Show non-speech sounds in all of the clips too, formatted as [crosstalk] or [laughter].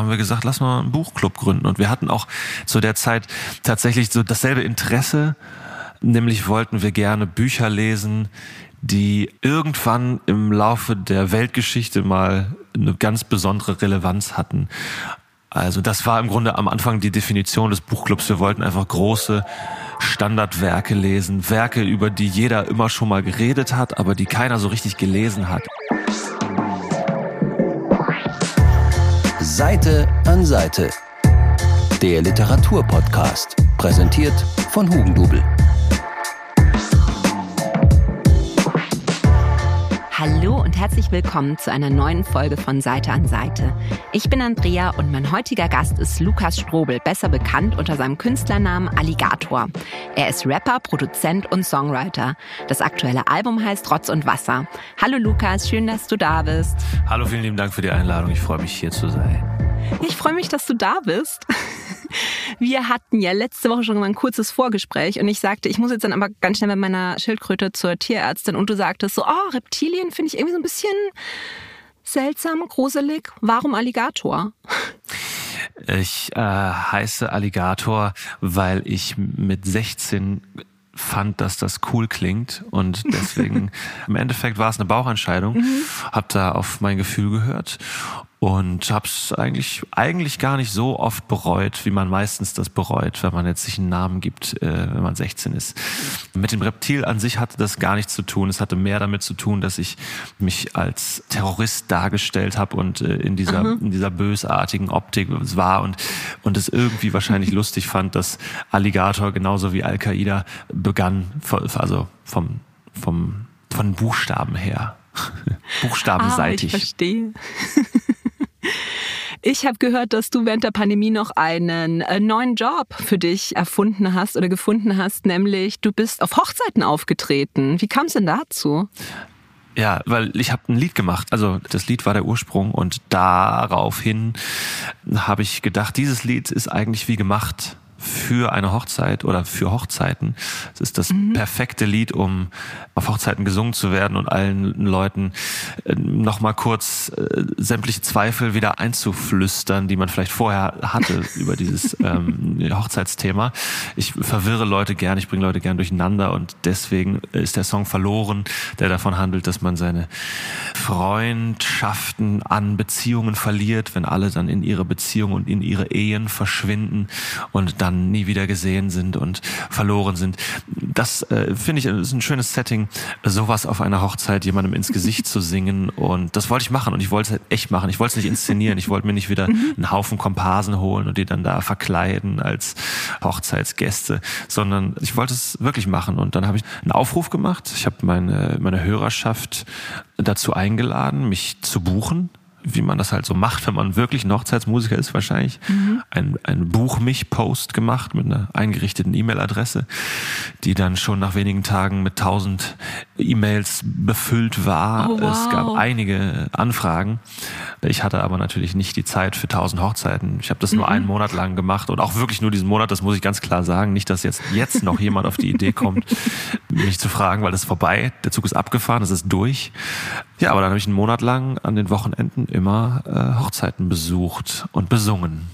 haben wir gesagt, lass mal einen Buchclub gründen. Und wir hatten auch zu der Zeit tatsächlich so dasselbe Interesse, nämlich wollten wir gerne Bücher lesen, die irgendwann im Laufe der Weltgeschichte mal eine ganz besondere Relevanz hatten. Also das war im Grunde am Anfang die Definition des Buchclubs. Wir wollten einfach große Standardwerke lesen, Werke, über die jeder immer schon mal geredet hat, aber die keiner so richtig gelesen hat. Seite an Seite. Der Literaturpodcast, präsentiert von Hugendubel. Hallo und herzlich willkommen zu einer neuen Folge von Seite an Seite. Ich bin Andrea und mein heutiger Gast ist Lukas Strobel, besser bekannt unter seinem Künstlernamen Alligator. Er ist Rapper, Produzent und Songwriter. Das aktuelle Album heißt Rotz und Wasser. Hallo Lukas, schön, dass du da bist. Hallo, vielen lieben Dank für die Einladung. Ich freue mich hier zu sein. Ich freue mich, dass du da bist. Wir hatten ja letzte Woche schon mal ein kurzes Vorgespräch und ich sagte, ich muss jetzt dann aber ganz schnell mit meiner Schildkröte zur Tierärztin und du sagtest so, oh, Reptilien finde ich irgendwie so ein bisschen seltsam, gruselig. Warum Alligator? Ich äh, heiße Alligator, weil ich mit 16 fand, dass das cool klingt und [laughs] deswegen im Endeffekt war es eine Bauchentscheidung. Mhm. Hab da auf mein Gefühl gehört und habe es eigentlich eigentlich gar nicht so oft bereut, wie man meistens das bereut, wenn man jetzt sich einen Namen gibt, äh, wenn man 16 ist. Mit dem Reptil an sich hatte das gar nichts zu tun. Es hatte mehr damit zu tun, dass ich mich als Terrorist dargestellt habe und äh, in dieser mhm. in dieser bösartigen Optik war und und es irgendwie wahrscheinlich [laughs] lustig fand, dass Alligator genauso wie Al-Qaida begann, also vom vom von Buchstaben her. Buchstabenseitig. [laughs] Ah, ich verstehe. Ich habe gehört, dass du während der Pandemie noch einen äh, neuen Job für dich erfunden hast oder gefunden hast, nämlich du bist auf Hochzeiten aufgetreten. Wie kam es denn dazu? Ja, weil ich habe ein Lied gemacht. Also das Lied war der Ursprung und daraufhin habe ich gedacht, dieses Lied ist eigentlich wie gemacht für eine Hochzeit oder für Hochzeiten. Es ist das mhm. perfekte Lied, um auf Hochzeiten gesungen zu werden und allen Leuten äh, nochmal kurz äh, sämtliche Zweifel wieder einzuflüstern, die man vielleicht vorher hatte [laughs] über dieses ähm, Hochzeitsthema. Ich verwirre Leute gern, ich bringe Leute gern durcheinander und deswegen ist der Song verloren, der davon handelt, dass man seine Freundschaften an Beziehungen verliert, wenn alle dann in ihre Beziehung und in ihre Ehen verschwinden und dann dann nie wieder gesehen sind und verloren sind. Das äh, finde ich ist ein schönes Setting, sowas auf einer Hochzeit jemandem ins Gesicht zu singen und das wollte ich machen und ich wollte es echt machen. Ich wollte es nicht inszenieren. Ich wollte mir nicht wieder einen Haufen Komparsen holen und die dann da verkleiden als Hochzeitsgäste, sondern ich wollte es wirklich machen und dann habe ich einen Aufruf gemacht. Ich habe meine meine Hörerschaft dazu eingeladen, mich zu buchen wie man das halt so macht, wenn man wirklich ein Hochzeitsmusiker ist, wahrscheinlich, mhm. ein, ein Buch mich Post gemacht mit einer eingerichteten E-Mail-Adresse, die dann schon nach wenigen Tagen mit tausend E-Mails befüllt war. Oh, wow. Es gab einige Anfragen. Ich hatte aber natürlich nicht die Zeit für tausend Hochzeiten. Ich habe das nur mhm. einen Monat lang gemacht und auch wirklich nur diesen Monat, das muss ich ganz klar sagen. Nicht, dass jetzt, jetzt noch jemand auf die Idee kommt, [laughs] mich zu fragen, weil das ist vorbei. Der Zug ist abgefahren, es ist durch. Ja, aber dann habe ich einen Monat lang an den Wochenenden immer äh, Hochzeiten besucht und besungen.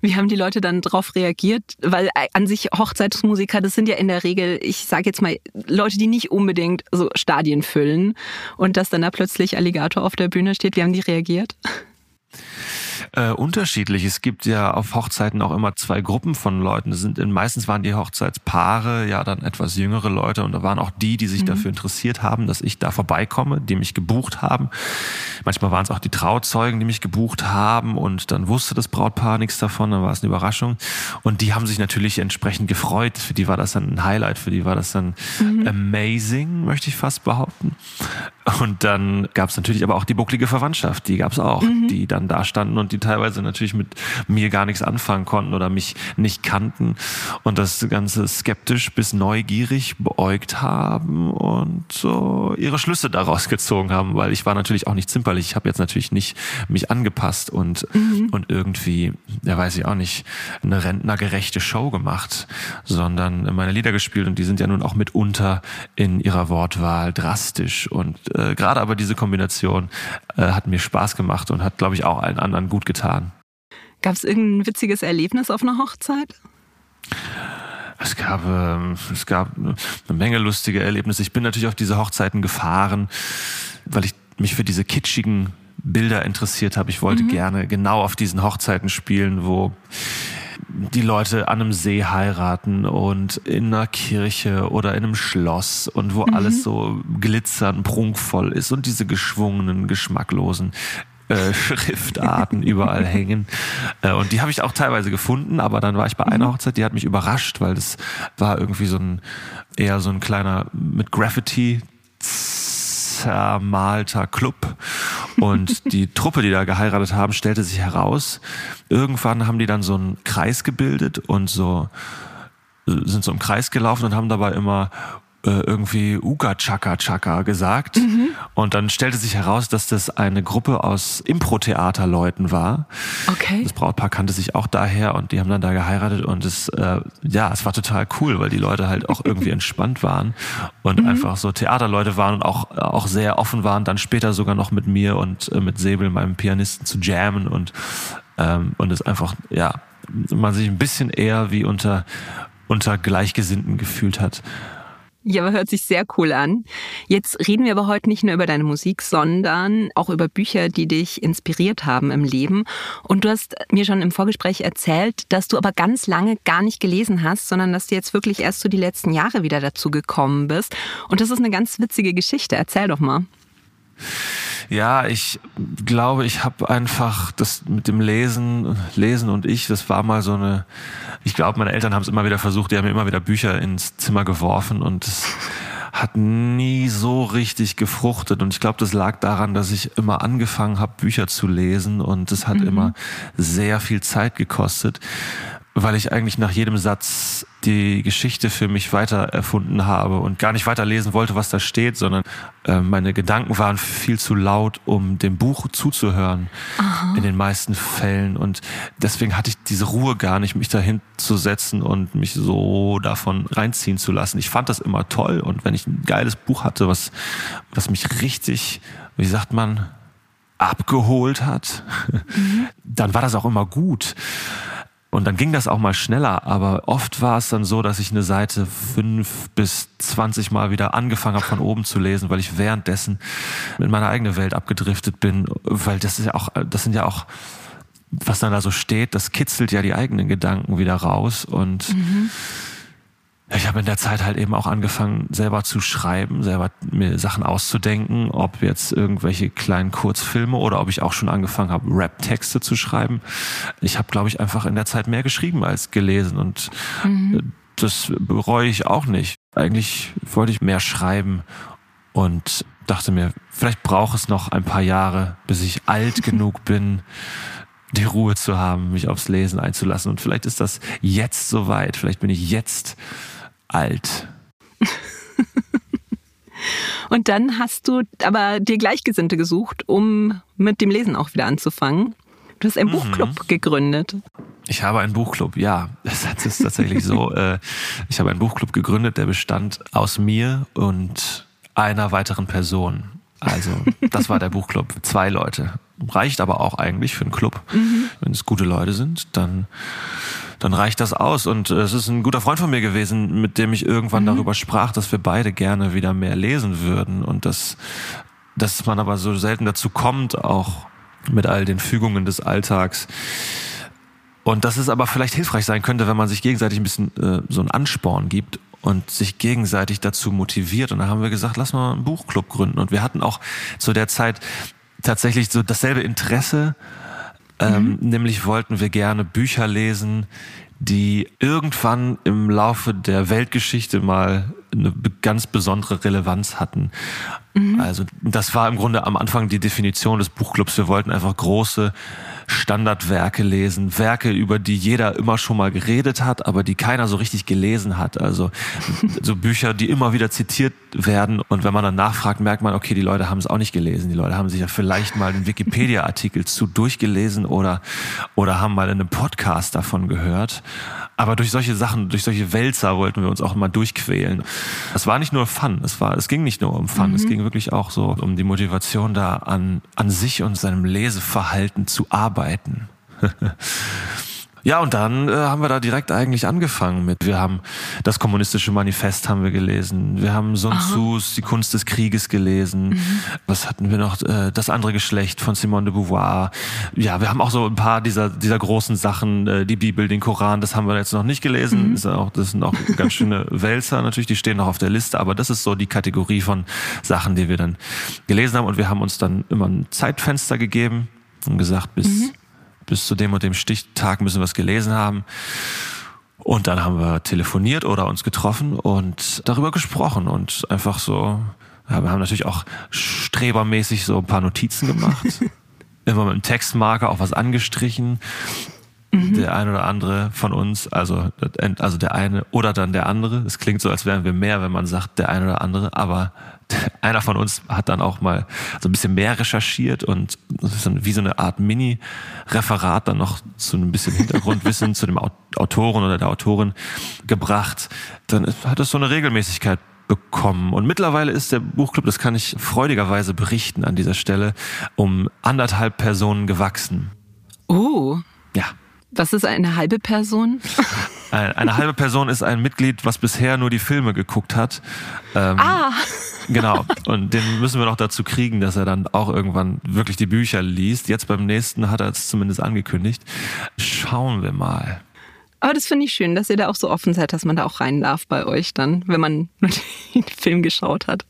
Wie haben die Leute dann darauf reagiert? Weil äh, an sich Hochzeitsmusiker, das sind ja in der Regel, ich sage jetzt mal, Leute, die nicht unbedingt so Stadien füllen. Und dass dann da plötzlich Alligator auf der Bühne steht, wie haben die reagiert? Äh, unterschiedlich. Es gibt ja auf Hochzeiten auch immer zwei Gruppen von Leuten. Das sind meistens waren die Hochzeitspaare ja dann etwas jüngere Leute und da waren auch die, die sich mhm. dafür interessiert haben, dass ich da vorbeikomme, die mich gebucht haben. Manchmal waren es auch die Trauzeugen, die mich gebucht haben und dann wusste das Brautpaar nichts davon, dann war es eine Überraschung. Und die haben sich natürlich entsprechend gefreut. Für die war das dann ein Highlight, für die war das dann mhm. amazing, möchte ich fast behaupten. Und dann gab es natürlich aber auch die bucklige Verwandtschaft, die gab es auch, mhm. die dann da standen und die teilweise natürlich mit mir gar nichts anfangen konnten oder mich nicht kannten und das Ganze skeptisch bis neugierig beäugt haben und so ihre Schlüsse daraus gezogen haben, weil ich war natürlich auch nicht zimperlich. Ich habe jetzt natürlich nicht mich angepasst und, mhm. und irgendwie, ja weiß ich auch nicht, eine rentnergerechte Show gemacht, sondern meine Lieder gespielt und die sind ja nun auch mitunter in ihrer Wortwahl drastisch und äh, gerade aber diese Kombination äh, hat mir Spaß gemacht und hat, glaube ich, auch allen anderen gut getan. Gab es irgendein witziges Erlebnis auf einer Hochzeit? Es gab, äh, es gab eine Menge lustige Erlebnisse. Ich bin natürlich auf diese Hochzeiten gefahren, weil ich mich für diese kitschigen Bilder interessiert habe. Ich wollte mhm. gerne genau auf diesen Hochzeiten spielen, wo die Leute an einem See heiraten und in einer Kirche oder in einem Schloss und wo mhm. alles so glitzern, prunkvoll ist und diese geschwungenen, geschmacklosen äh, [laughs] Schriftarten überall hängen. Äh, und die habe ich auch teilweise gefunden, aber dann war ich bei einer mhm. Hochzeit, die hat mich überrascht, weil das war irgendwie so ein eher so ein kleiner mit Graffiti zermalter Club. Und [laughs] die Truppe, die da geheiratet haben, stellte sich heraus, irgendwann haben die dann so einen Kreis gebildet und so sind so im Kreis gelaufen und haben dabei immer irgendwie Uga Chaka Chaka gesagt. Mhm. Und dann stellte sich heraus, dass das eine Gruppe aus Impro-Theaterleuten war. Okay. Das Brautpaar kannte sich auch daher und die haben dann da geheiratet und es, äh, ja, es war total cool, weil die Leute halt auch irgendwie [laughs] entspannt waren und mhm. einfach so Theaterleute waren und auch, auch sehr offen waren, dann später sogar noch mit mir und äh, mit Säbel, meinem Pianisten, zu jammen und, ähm, und es einfach, ja, man sich ein bisschen eher wie unter, unter Gleichgesinnten gefühlt hat. Ja, aber hört sich sehr cool an. Jetzt reden wir aber heute nicht nur über deine Musik, sondern auch über Bücher, die dich inspiriert haben im Leben. Und du hast mir schon im Vorgespräch erzählt, dass du aber ganz lange gar nicht gelesen hast, sondern dass du jetzt wirklich erst so die letzten Jahre wieder dazu gekommen bist. Und das ist eine ganz witzige Geschichte. Erzähl doch mal. Ja, ich glaube, ich habe einfach das mit dem Lesen, Lesen und ich, das war mal so eine, ich glaube, meine Eltern haben es immer wieder versucht, die haben mir immer wieder Bücher ins Zimmer geworfen und es hat nie so richtig gefruchtet. Und ich glaube, das lag daran, dass ich immer angefangen habe, Bücher zu lesen und es hat mhm. immer sehr viel Zeit gekostet weil ich eigentlich nach jedem Satz die Geschichte für mich weiter erfunden habe und gar nicht weiterlesen wollte, was da steht, sondern äh, meine Gedanken waren viel zu laut, um dem Buch zuzuhören Aha. in den meisten Fällen und deswegen hatte ich diese Ruhe gar nicht, mich dahin zu setzen und mich so davon reinziehen zu lassen. Ich fand das immer toll und wenn ich ein geiles Buch hatte, was was mich richtig, wie sagt man, abgeholt hat, mhm. [laughs] dann war das auch immer gut. Und dann ging das auch mal schneller, aber oft war es dann so, dass ich eine Seite fünf bis zwanzig Mal wieder angefangen habe von oben zu lesen, weil ich währenddessen in meine eigene Welt abgedriftet bin, weil das ist ja auch, das sind ja auch, was dann da so steht, das kitzelt ja die eigenen Gedanken wieder raus und mhm ich habe in der Zeit halt eben auch angefangen, selber zu schreiben, selber mir Sachen auszudenken, ob jetzt irgendwelche kleinen Kurzfilme oder ob ich auch schon angefangen habe, Rap-Texte zu schreiben. Ich habe, glaube ich, einfach in der Zeit mehr geschrieben als gelesen und mhm. das bereue ich auch nicht. Eigentlich wollte ich mehr schreiben und dachte mir, vielleicht braucht es noch ein paar Jahre, bis ich alt [laughs] genug bin, die Ruhe zu haben, mich aufs Lesen einzulassen. Und vielleicht ist das jetzt soweit. Vielleicht bin ich jetzt alt. [laughs] Und dann hast du aber dir Gleichgesinnte gesucht, um mit dem Lesen auch wieder anzufangen. Du hast einen mhm. Buchclub gegründet. Ich habe einen Buchclub, ja. Das [laughs] ist tatsächlich so. Äh, ich habe einen Buchclub gegründet, der bestand aus mir und einer weiteren Person. Also, das war der [laughs] Buchclub. Zwei Leute. Reicht aber auch eigentlich für einen Club. Mhm. Wenn es gute Leute sind, dann dann reicht das aus. Und äh, es ist ein guter Freund von mir gewesen, mit dem ich irgendwann mhm. darüber sprach, dass wir beide gerne wieder mehr lesen würden und dass, dass man aber so selten dazu kommt, auch mit all den Fügungen des Alltags. Und dass es aber vielleicht hilfreich sein könnte, wenn man sich gegenseitig ein bisschen äh, so einen Ansporn gibt und sich gegenseitig dazu motiviert. Und da haben wir gesagt, lass mal einen Buchclub gründen. Und wir hatten auch zu der Zeit tatsächlich so dasselbe Interesse ähm, mhm. nämlich wollten wir gerne Bücher lesen, die irgendwann im Laufe der Weltgeschichte mal eine ganz besondere Relevanz hatten. Mhm. Also das war im Grunde am Anfang die Definition des Buchclubs. Wir wollten einfach große Standardwerke lesen, Werke, über die jeder immer schon mal geredet hat, aber die keiner so richtig gelesen hat. Also [laughs] so Bücher, die immer wieder zitiert werden und wenn man dann nachfragt, merkt man, okay, die Leute haben es auch nicht gelesen. Die Leute haben sich ja vielleicht mal den Wikipedia-Artikel [laughs] zu durchgelesen oder, oder haben mal in einem Podcast davon gehört. Aber durch solche Sachen, durch solche Wälzer wollten wir uns auch immer durchquälen. Es war nicht nur Fun, es war, es ging nicht nur um Fun, mhm. es ging wirklich auch so um die Motivation da an, an sich und seinem Leseverhalten zu arbeiten. [laughs] Ja, und dann äh, haben wir da direkt eigentlich angefangen mit. Wir haben das kommunistische Manifest haben wir gelesen. Wir haben Sun Tzu's Die Kunst des Krieges gelesen. Mhm. Was hatten wir noch? Äh, das andere Geschlecht von Simone de Beauvoir. Ja, wir haben auch so ein paar dieser, dieser großen Sachen, äh, die Bibel, den Koran, das haben wir jetzt noch nicht gelesen. Mhm. Das, auch, das sind auch ganz schöne [laughs] Wälzer natürlich, die stehen noch auf der Liste, aber das ist so die Kategorie von Sachen, die wir dann gelesen haben. Und wir haben uns dann immer ein Zeitfenster gegeben und gesagt, bis mhm bis zu dem und dem Stichtag müssen wir es gelesen haben. Und dann haben wir telefoniert oder uns getroffen und darüber gesprochen und einfach so, ja, wir haben natürlich auch strebermäßig so ein paar Notizen gemacht. [laughs] Immer mit einem Textmarker auch was angestrichen. Mhm. Der eine oder andere von uns, also, also der eine oder dann der andere. Es klingt so, als wären wir mehr, wenn man sagt, der eine oder andere, aber [laughs] einer von uns hat dann auch mal so ein bisschen mehr recherchiert und wie so eine Art Mini-Referat dann noch zu ein bisschen Hintergrundwissen [laughs] zu dem Autoren oder der Autorin gebracht. Dann hat es so eine Regelmäßigkeit bekommen. Und mittlerweile ist der Buchclub, das kann ich freudigerweise berichten an dieser Stelle, um anderthalb Personen gewachsen. Oh. Ja. Was ist eine halbe Person? [laughs] Eine, eine halbe Person ist ein Mitglied, was bisher nur die Filme geguckt hat. Ähm, ah. Genau. Und den müssen wir noch dazu kriegen, dass er dann auch irgendwann wirklich die Bücher liest. Jetzt beim nächsten hat er es zumindest angekündigt. Schauen wir mal. Aber das finde ich schön, dass ihr da auch so offen seid, dass man da auch rein darf bei euch dann, wenn man nur [laughs] den Film geschaut hat.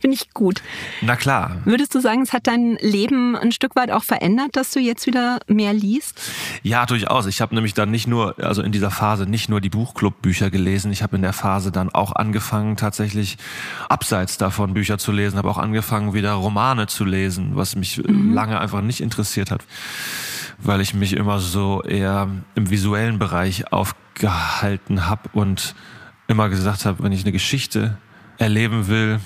Finde ich gut. Na klar. Würdest du sagen, es hat dein Leben ein Stück weit auch verändert, dass du jetzt wieder mehr liest? Ja, durchaus. Ich habe nämlich dann nicht nur, also in dieser Phase nicht nur die Buchclub-Bücher gelesen. Ich habe in der Phase dann auch angefangen, tatsächlich abseits davon Bücher zu lesen, habe auch angefangen, wieder Romane zu lesen, was mich mhm. lange einfach nicht interessiert hat, weil ich mich immer so eher im visuellen Bereich aufgehalten habe und immer gesagt habe, wenn ich eine Geschichte erleben will,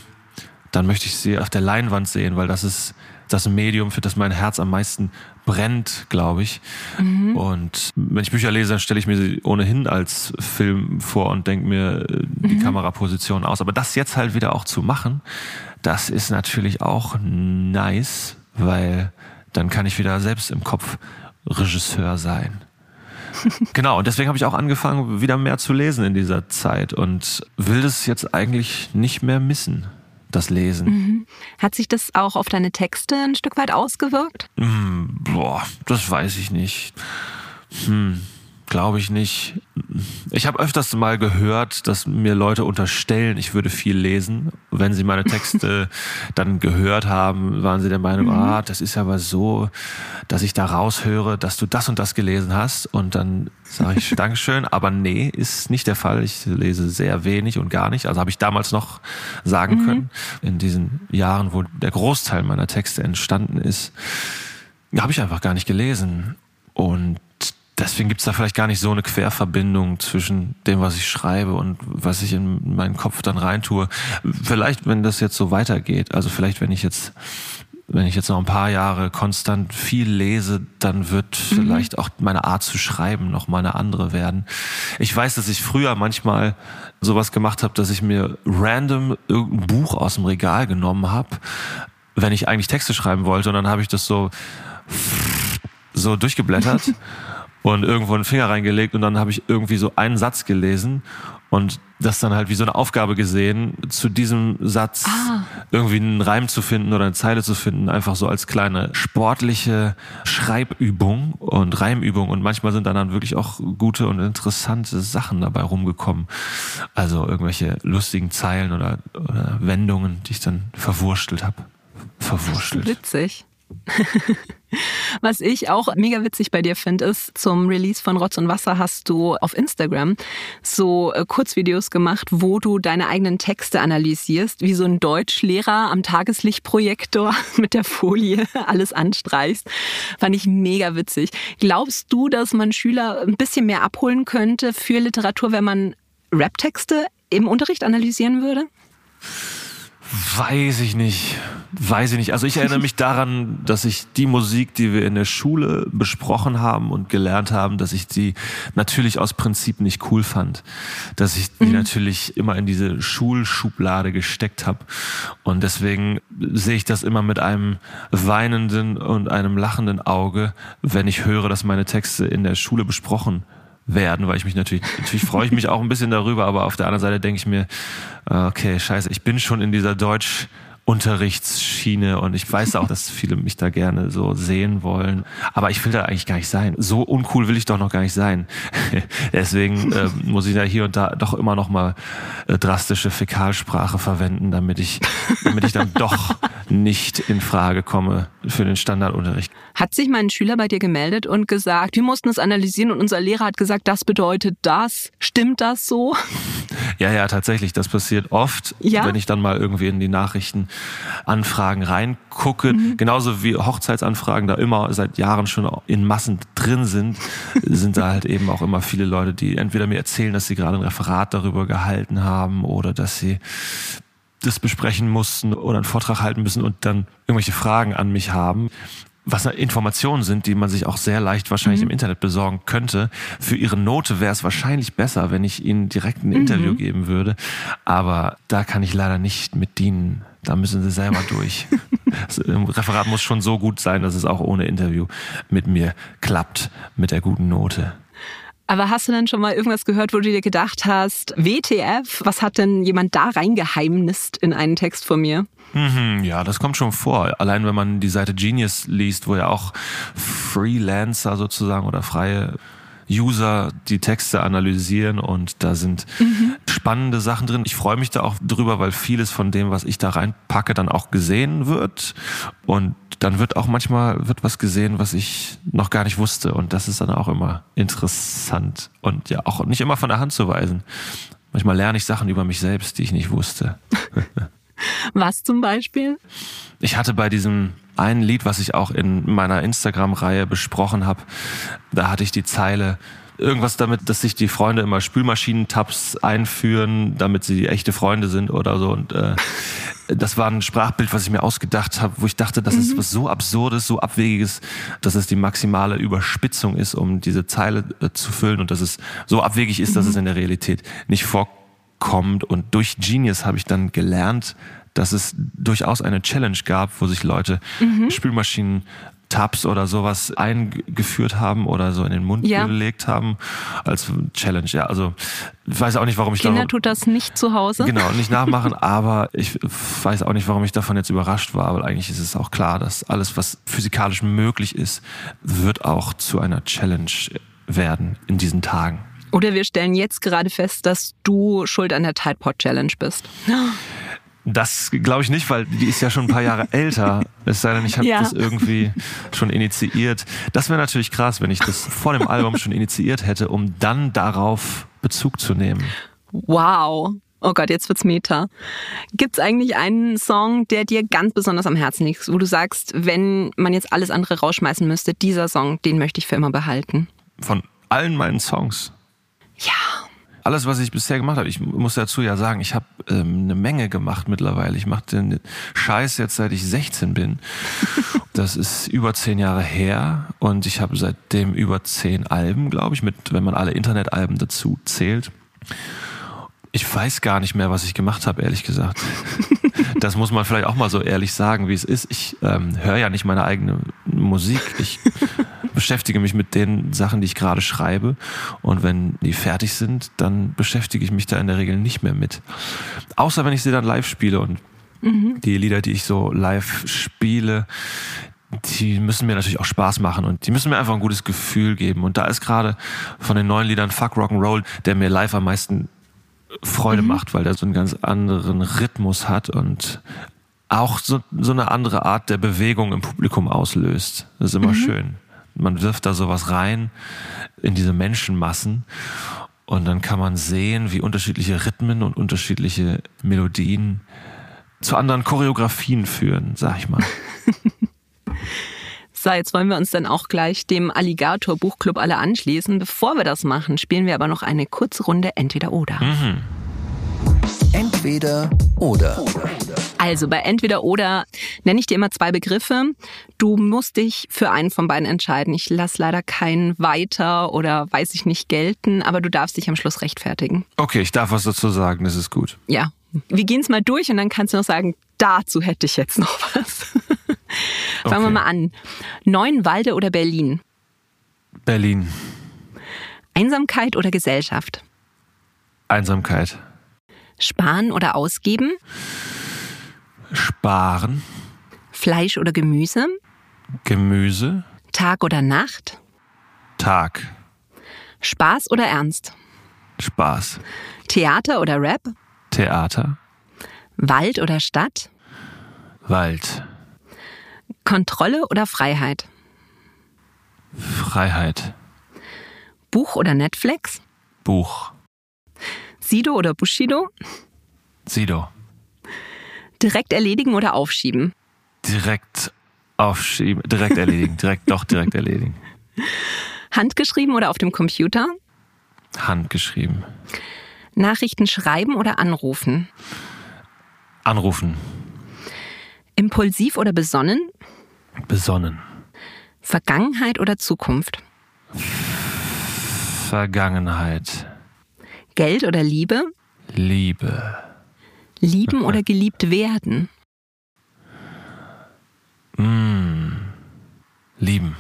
dann möchte ich sie auf der Leinwand sehen, weil das ist das Medium, für das mein Herz am meisten brennt, glaube ich. Mhm. Und wenn ich Bücher lese, dann stelle ich mir sie ohnehin als Film vor und denke mir äh, die mhm. Kameraposition aus. Aber das jetzt halt wieder auch zu machen, das ist natürlich auch nice, weil dann kann ich wieder selbst im Kopf Regisseur sein. [laughs] genau, und deswegen habe ich auch angefangen, wieder mehr zu lesen in dieser Zeit und will das jetzt eigentlich nicht mehr missen das Lesen. Mhm. Hat sich das auch auf deine Texte ein Stück weit ausgewirkt? Hm, boah, das weiß ich nicht. Hm. Glaube ich nicht. Ich habe öfters mal gehört, dass mir Leute unterstellen, ich würde viel lesen. Wenn sie meine Texte [laughs] dann gehört haben, waren sie der Meinung, mhm. ah, das ist aber so, dass ich da raushöre, dass du das und das gelesen hast. Und dann sage ich [laughs] Dankeschön. Aber nee, ist nicht der Fall. Ich lese sehr wenig und gar nicht. Also habe ich damals noch sagen mhm. können, in diesen Jahren, wo der Großteil meiner Texte entstanden ist, habe ich einfach gar nicht gelesen. Und deswegen gibt es da vielleicht gar nicht so eine Querverbindung zwischen dem, was ich schreibe und was ich in meinen Kopf dann reintue. Vielleicht, wenn das jetzt so weitergeht, also vielleicht, wenn ich jetzt wenn ich jetzt noch ein paar Jahre konstant viel lese, dann wird mhm. vielleicht auch meine Art zu schreiben noch mal eine andere werden. Ich weiß, dass ich früher manchmal sowas gemacht habe, dass ich mir random irgendein Buch aus dem Regal genommen habe, wenn ich eigentlich Texte schreiben wollte und dann habe ich das so so durchgeblättert [laughs] und irgendwo einen Finger reingelegt und dann habe ich irgendwie so einen Satz gelesen und das dann halt wie so eine Aufgabe gesehen, zu diesem Satz ah. irgendwie einen Reim zu finden oder eine Zeile zu finden, einfach so als kleine sportliche Schreibübung und Reimübung und manchmal sind dann dann wirklich auch gute und interessante Sachen dabei rumgekommen. Also irgendwelche lustigen Zeilen oder, oder Wendungen, die ich dann verwurstelt habe. Verwurstelt. Witzig. [laughs] Was ich auch mega witzig bei dir finde, ist, zum Release von Rotz und Wasser hast du auf Instagram so äh, Kurzvideos gemacht, wo du deine eigenen Texte analysierst, wie so ein Deutschlehrer am Tageslichtprojektor [laughs] mit der Folie [laughs] alles anstreichst. Fand ich mega witzig. Glaubst du, dass man Schüler ein bisschen mehr abholen könnte für Literatur, wenn man Raptexte im Unterricht analysieren würde? Weiß ich nicht. weiß ich nicht. Also ich erinnere mich daran, dass ich die Musik, die wir in der Schule besprochen haben und gelernt haben, dass ich die natürlich aus Prinzip nicht cool fand. Dass ich die mhm. natürlich immer in diese Schulschublade gesteckt habe. Und deswegen sehe ich das immer mit einem weinenden und einem lachenden Auge, wenn ich höre, dass meine Texte in der Schule besprochen werden, weil ich mich natürlich, natürlich freue ich mich auch ein bisschen darüber, aber auf der anderen Seite denke ich mir, okay, scheiße, ich bin schon in dieser Deutsch- Unterrichtsschiene und ich weiß auch, dass viele mich da gerne so sehen wollen. Aber ich will da eigentlich gar nicht sein. So uncool will ich doch noch gar nicht sein. [laughs] Deswegen äh, muss ich da hier und da doch immer noch mal äh, drastische Fäkalsprache verwenden, damit ich, damit ich dann doch nicht in Frage komme für den Standardunterricht. Hat sich mein Schüler bei dir gemeldet und gesagt, wir mussten es analysieren und unser Lehrer hat gesagt, das bedeutet das. Stimmt das so? Ja, ja, tatsächlich. Das passiert oft, ja? wenn ich dann mal irgendwie in die Nachrichtenanfragen reingucke. Mhm. Genauso wie Hochzeitsanfragen da immer seit Jahren schon in Massen drin sind, sind da halt eben auch immer viele Leute, die entweder mir erzählen, dass sie gerade ein Referat darüber gehalten haben oder dass sie das besprechen mussten oder einen Vortrag halten müssen und dann irgendwelche Fragen an mich haben was Informationen sind, die man sich auch sehr leicht wahrscheinlich mhm. im Internet besorgen könnte. Für ihre Note wäre es wahrscheinlich besser, wenn ich ihnen direkt ein mhm. Interview geben würde. Aber da kann ich leider nicht mit dienen. Da müssen sie selber durch. [laughs] das Referat muss schon so gut sein, dass es auch ohne Interview mit mir klappt, mit der guten Note. Aber hast du denn schon mal irgendwas gehört, wo du dir gedacht hast, WTF, was hat denn jemand da reingeheimnist in einen Text von mir? Mhm, ja, das kommt schon vor. Allein wenn man die Seite Genius liest, wo ja auch Freelancer sozusagen oder freie User die Texte analysieren und da sind mhm. spannende Sachen drin. Ich freue mich da auch drüber, weil vieles von dem, was ich da reinpacke, dann auch gesehen wird und dann wird auch manchmal wird was gesehen, was ich noch gar nicht wusste und das ist dann auch immer interessant und ja auch nicht immer von der Hand zu weisen. Manchmal lerne ich Sachen über mich selbst, die ich nicht wusste. [laughs] was zum Beispiel? Ich hatte bei diesem einen Lied, was ich auch in meiner Instagram-Reihe besprochen habe, da hatte ich die Zeile irgendwas damit, dass sich die Freunde immer Spülmaschinentabs einführen, damit sie echte Freunde sind oder so. Und äh, das war ein Sprachbild, was ich mir ausgedacht habe, wo ich dachte, das mhm. ist was so Absurdes, so Abwegiges, dass es die maximale Überspitzung ist, um diese Zeile äh, zu füllen und dass es so abwegig ist, mhm. dass es in der Realität nicht vorkommt. Und durch Genius habe ich dann gelernt, dass es durchaus eine Challenge gab, wo sich Leute mhm. Spülmaschinen Tabs oder sowas eingeführt haben oder so in den Mund ja. gelegt haben als Challenge. Ja, also ich weiß auch nicht, warum ich Kinder darum, tut das nicht zu Hause. Genau, nicht nachmachen, [laughs] aber ich weiß auch nicht, warum ich davon jetzt überrascht war, weil eigentlich ist es auch klar, dass alles, was physikalisch möglich ist, wird auch zu einer Challenge werden in diesen Tagen. Oder wir stellen jetzt gerade fest, dass du schuld an der Tide Pod Challenge bist. Das glaube ich nicht, weil die ist ja schon ein paar Jahre älter. Es sei denn, ich habe ja. das irgendwie schon initiiert. Das wäre natürlich krass, wenn ich das vor dem Album schon initiiert hätte, um dann darauf Bezug zu nehmen. Wow. Oh Gott, jetzt wird's Meta. Gibt's eigentlich einen Song, der dir ganz besonders am Herzen liegt, wo du sagst, wenn man jetzt alles andere rausschmeißen müsste, dieser Song, den möchte ich für immer behalten? Von allen meinen Songs? Ja alles, was ich bisher gemacht habe, ich muss dazu ja sagen, ich habe ähm, eine Menge gemacht mittlerweile. Ich mache den Scheiß jetzt, seit ich 16 bin. [laughs] Das ist über zehn Jahre her und ich habe seitdem über zehn Alben, glaube ich, mit, wenn man alle Internetalben dazu zählt. Ich weiß gar nicht mehr, was ich gemacht habe, ehrlich gesagt. [laughs] Das muss man vielleicht auch mal so ehrlich sagen, wie es ist. Ich ähm, höre ja nicht meine eigene Musik. Ich beschäftige mich mit den Sachen, die ich gerade schreibe. Und wenn die fertig sind, dann beschäftige ich mich da in der Regel nicht mehr mit. Außer wenn ich sie dann live spiele und mhm. die Lieder, die ich so live spiele, die müssen mir natürlich auch Spaß machen und die müssen mir einfach ein gutes Gefühl geben. Und da ist gerade von den neuen Liedern Fuck Rock'n'Roll, der mir live am meisten Freude mhm. macht, weil der so einen ganz anderen Rhythmus hat und auch so, so eine andere Art der Bewegung im Publikum auslöst. Das ist immer mhm. schön man wirft da sowas rein in diese Menschenmassen und dann kann man sehen, wie unterschiedliche Rhythmen und unterschiedliche Melodien zu anderen Choreografien führen, sag ich mal. [laughs] So, jetzt wollen wir uns dann auch gleich dem Alligator Buchclub alle anschließen. Bevor wir das machen, spielen wir aber noch eine kurze Runde Entweder oder. Mhm. Entweder oder. Also bei entweder oder nenne ich dir immer zwei Begriffe. Du musst dich für einen von beiden entscheiden. Ich lasse leider keinen weiter oder weiß ich nicht gelten, aber du darfst dich am Schluss rechtfertigen. Okay, ich darf was dazu sagen, das ist gut. Ja, wir gehen es mal durch und dann kannst du noch sagen, dazu hätte ich jetzt noch was. [laughs] Fangen wir Okay. mal an. Neuenwalde oder Berlin? Berlin. Einsamkeit oder Gesellschaft? Einsamkeit. Sparen oder ausgeben? Sparen. Fleisch oder Gemüse? Gemüse. Tag oder Nacht? Tag. Spaß oder Ernst? Spaß. Theater oder Rap? Theater. Wald oder Stadt? Wald. Kontrolle oder Freiheit? Freiheit. Buch oder Netflix? Buch. Sido oder Bushido? Sido. Direkt erledigen oder aufschieben? Direkt aufschieben. Direkt erledigen. [laughs] Direkt, doch direkt erledigen. Handgeschrieben oder auf dem Computer? Handgeschrieben. Nachrichten schreiben oder anrufen? Anrufen. Impulsiv oder besonnen? Besonnen. Vergangenheit oder Zukunft? Vergangenheit. Geld oder Liebe? Liebe. Lieben oder [laughs] geliebt werden? Mm. Lieben.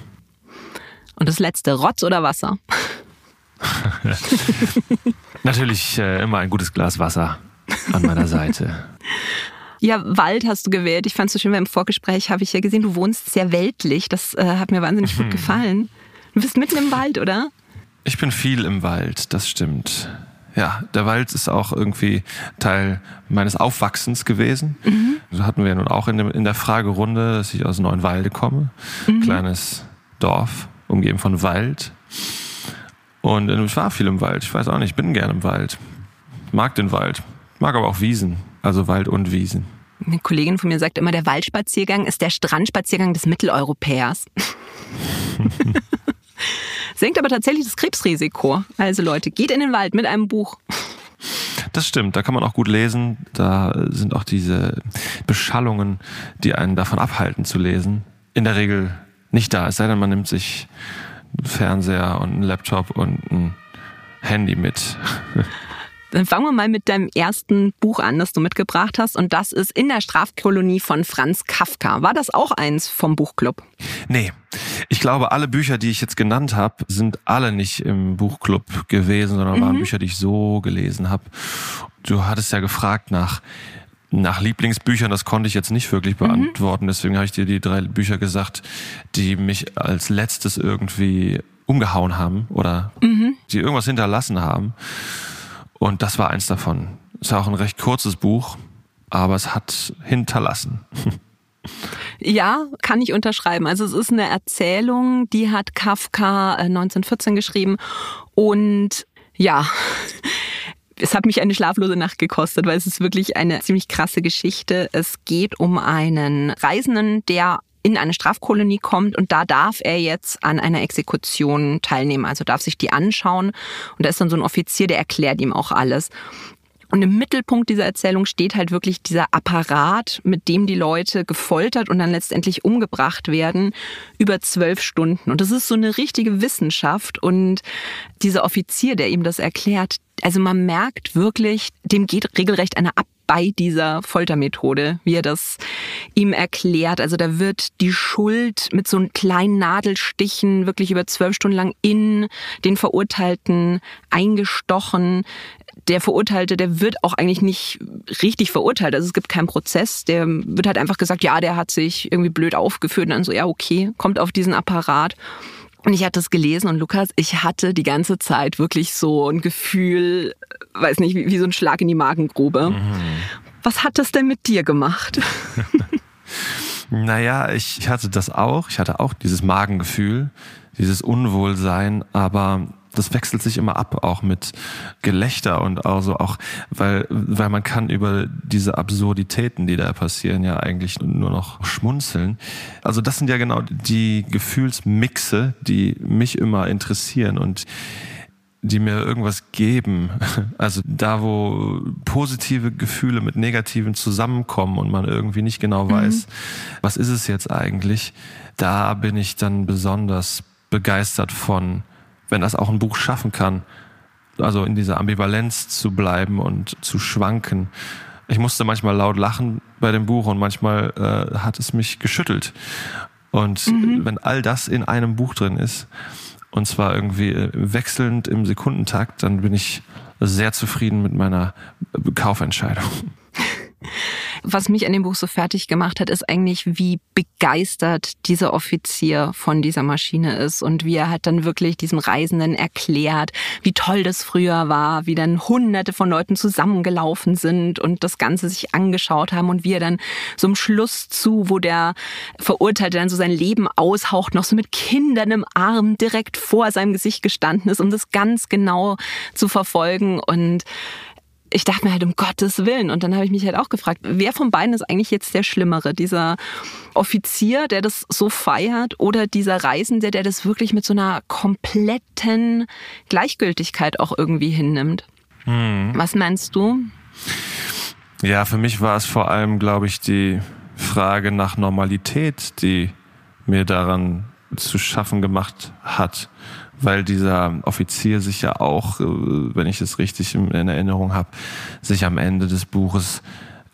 Und das letzte, Rotz oder Wasser? [laughs] Natürlich äh, immer ein gutes Glas Wasser an meiner Seite. Ja, Wald hast du gewählt. Ich fand es so schön, weil im Vorgespräch habe ich ja gesehen, du wohnst sehr weltlich. Das äh, hat mir wahnsinnig gut gefallen. Du bist mitten im Wald, oder? Ich bin viel im Wald, das stimmt. Ja, der Wald ist auch irgendwie Teil meines Aufwachsens gewesen. So hatten wir ja nun auch in, dem, in der Fragerunde, dass ich aus Neuenwalde komme. Kleines Dorf, umgeben von Wald. Und äh, ich war viel im Wald. Ich weiß auch nicht, ich bin gerne im Wald. Mag den Wald. Mag aber auch Wiesen. Also Wald und Wiesen. Eine Kollegin von mir sagt immer, der Waldspaziergang ist der Strandspaziergang des Mitteleuropäers. [laughs] [laughs] Senkt aber tatsächlich das Krebsrisiko. Also Leute, geht in den Wald mit einem Buch. Das stimmt, da kann man auch gut lesen. Da sind auch diese Beschallungen, die einen davon abhalten zu lesen, in der Regel nicht da. Es sei denn, man nimmt sich einen Fernseher und einen Laptop und ein Handy mit. [laughs] Dann fangen wir mal mit deinem ersten Buch an, das du mitgebracht hast. Und das ist In der Strafkolonie von Franz Kafka. War das auch eins vom Buchclub? Nee, ich glaube, alle Bücher, die ich jetzt genannt habe, sind alle nicht im Buchclub gewesen, sondern waren Bücher, die ich so gelesen habe. Du hattest ja gefragt nach nach Lieblingsbüchern, das konnte ich jetzt nicht wirklich beantworten. Deswegen habe ich dir die drei Bücher gesagt, die mich als letztes irgendwie umgehauen haben oder die irgendwas hinterlassen haben. Und das war eins davon. Ist auch ein recht kurzes Buch, aber es hat hinterlassen. [laughs] Ja, kann ich unterschreiben. Also es ist eine Erzählung, die hat Kafka äh, 1914 geschrieben. Und ja, [laughs] es hat mich eine schlaflose Nacht gekostet, weil es ist wirklich eine ziemlich krasse Geschichte. Es geht um einen Reisenden, der in eine Strafkolonie kommt und da darf er jetzt an einer Exekution teilnehmen, also darf sich die anschauen und da ist dann so ein Offizier, der erklärt ihm auch alles. Und im Mittelpunkt dieser Erzählung steht halt wirklich dieser Apparat, mit dem die Leute gefoltert und dann letztendlich umgebracht werden, über zwölf Stunden. Und das ist so eine richtige Wissenschaft. Und dieser Offizier, der ihm das erklärt, also man merkt wirklich, dem geht regelrecht einer ab bei dieser Foltermethode, wie er das ihm erklärt. Also da wird die Schuld mit so kleinen Nadelstichen wirklich über zwölf Stunden lang in den Verurteilten eingestochen der Verurteilte, der wird auch eigentlich nicht richtig verurteilt. Also es gibt keinen Prozess. Der wird halt einfach gesagt, ja, der hat sich irgendwie blöd aufgeführt und dann so, ja, okay, kommt auf diesen Apparat. Und ich hatte es gelesen und Lukas, ich hatte die ganze Zeit wirklich so ein Gefühl, weiß nicht, wie, wie so ein Schlag in die Magengrube. Was hat das denn mit dir gemacht? [laughs] Naja, ich hatte das auch. Ich hatte auch dieses Magengefühl, dieses Unwohlsein, aber das wechselt sich immer ab, auch mit Gelächter und also auch, weil, weil man kann über diese Absurditäten, die da passieren, ja eigentlich nur noch schmunzeln. Also das sind ja genau die Gefühlsmixe, die mich immer interessieren und die mir irgendwas geben. [laughs] Also da, wo positive Gefühle mit negativen zusammenkommen und man irgendwie nicht genau weiß, mhm. was ist es jetzt eigentlich, da bin ich dann besonders begeistert von, wenn das auch ein Buch schaffen kann, also in dieser Ambivalenz zu bleiben und zu schwanken. Ich musste manchmal laut lachen bei dem Buch und manchmal äh, hat es mich geschüttelt. Und mhm. wenn all das in einem Buch drin ist, und zwar irgendwie äh, wechselnd im Sekundentakt, dann bin ich sehr zufrieden mit meiner Kaufentscheidung. [laughs] Was mich an dem Buch so fertig gemacht hat, ist eigentlich, wie begeistert dieser Offizier von dieser Maschine ist und wie er halt dann wirklich diesem Reisenden erklärt, wie toll das früher war, wie dann hunderte von Leuten zusammengelaufen sind und das Ganze sich angeschaut haben und wie er dann so im Schluss zu, wo der Verurteilte dann so sein Leben aushaucht, noch so mit Kindern im Arm direkt vor seinem Gesicht gestanden ist, um das ganz genau zu verfolgen und ich dachte mir halt um Gottes Willen. Und dann habe ich mich halt auch gefragt, wer von beiden ist eigentlich jetzt der Schlimmere? Dieser Offizier, der das so feiert, oder dieser Reisende, der das wirklich mit so einer kompletten Gleichgültigkeit auch irgendwie hinnimmt? Hm. Was meinst du? Ja, für mich war es vor allem, glaube ich, die Frage nach Normalität, die mir daran zu schaffen gemacht hat weil dieser Offizier sich ja auch, äh, wenn ich es richtig in Erinnerung habe, sich am Ende des Buches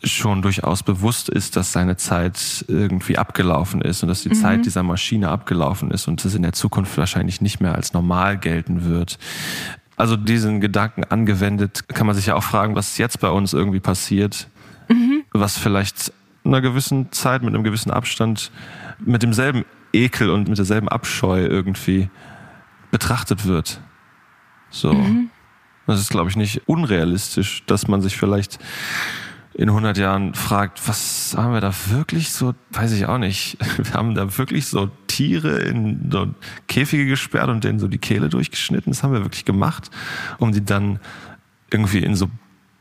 schon durchaus bewusst ist, dass seine Zeit irgendwie abgelaufen ist und dass die mhm. Zeit dieser Maschine abgelaufen ist und es in der Zukunft wahrscheinlich nicht mehr als normal gelten wird. Also diesen Gedanken angewendet, kann man sich ja auch fragen, was jetzt bei uns irgendwie passiert, mhm. was vielleicht in einer gewissen Zeit mit einem gewissen Abstand mit demselben Ekel und mit derselben Abscheu irgendwie betrachtet wird. So. Mhm. Das ist, glaube ich, nicht unrealistisch, dass man sich vielleicht in 100 Jahren fragt, was haben wir da wirklich so, weiß ich auch nicht, [laughs] wir haben da wirklich so Tiere in so Käfige gesperrt und denen so die Kehle durchgeschnitten, das haben wir wirklich gemacht, um die dann irgendwie in so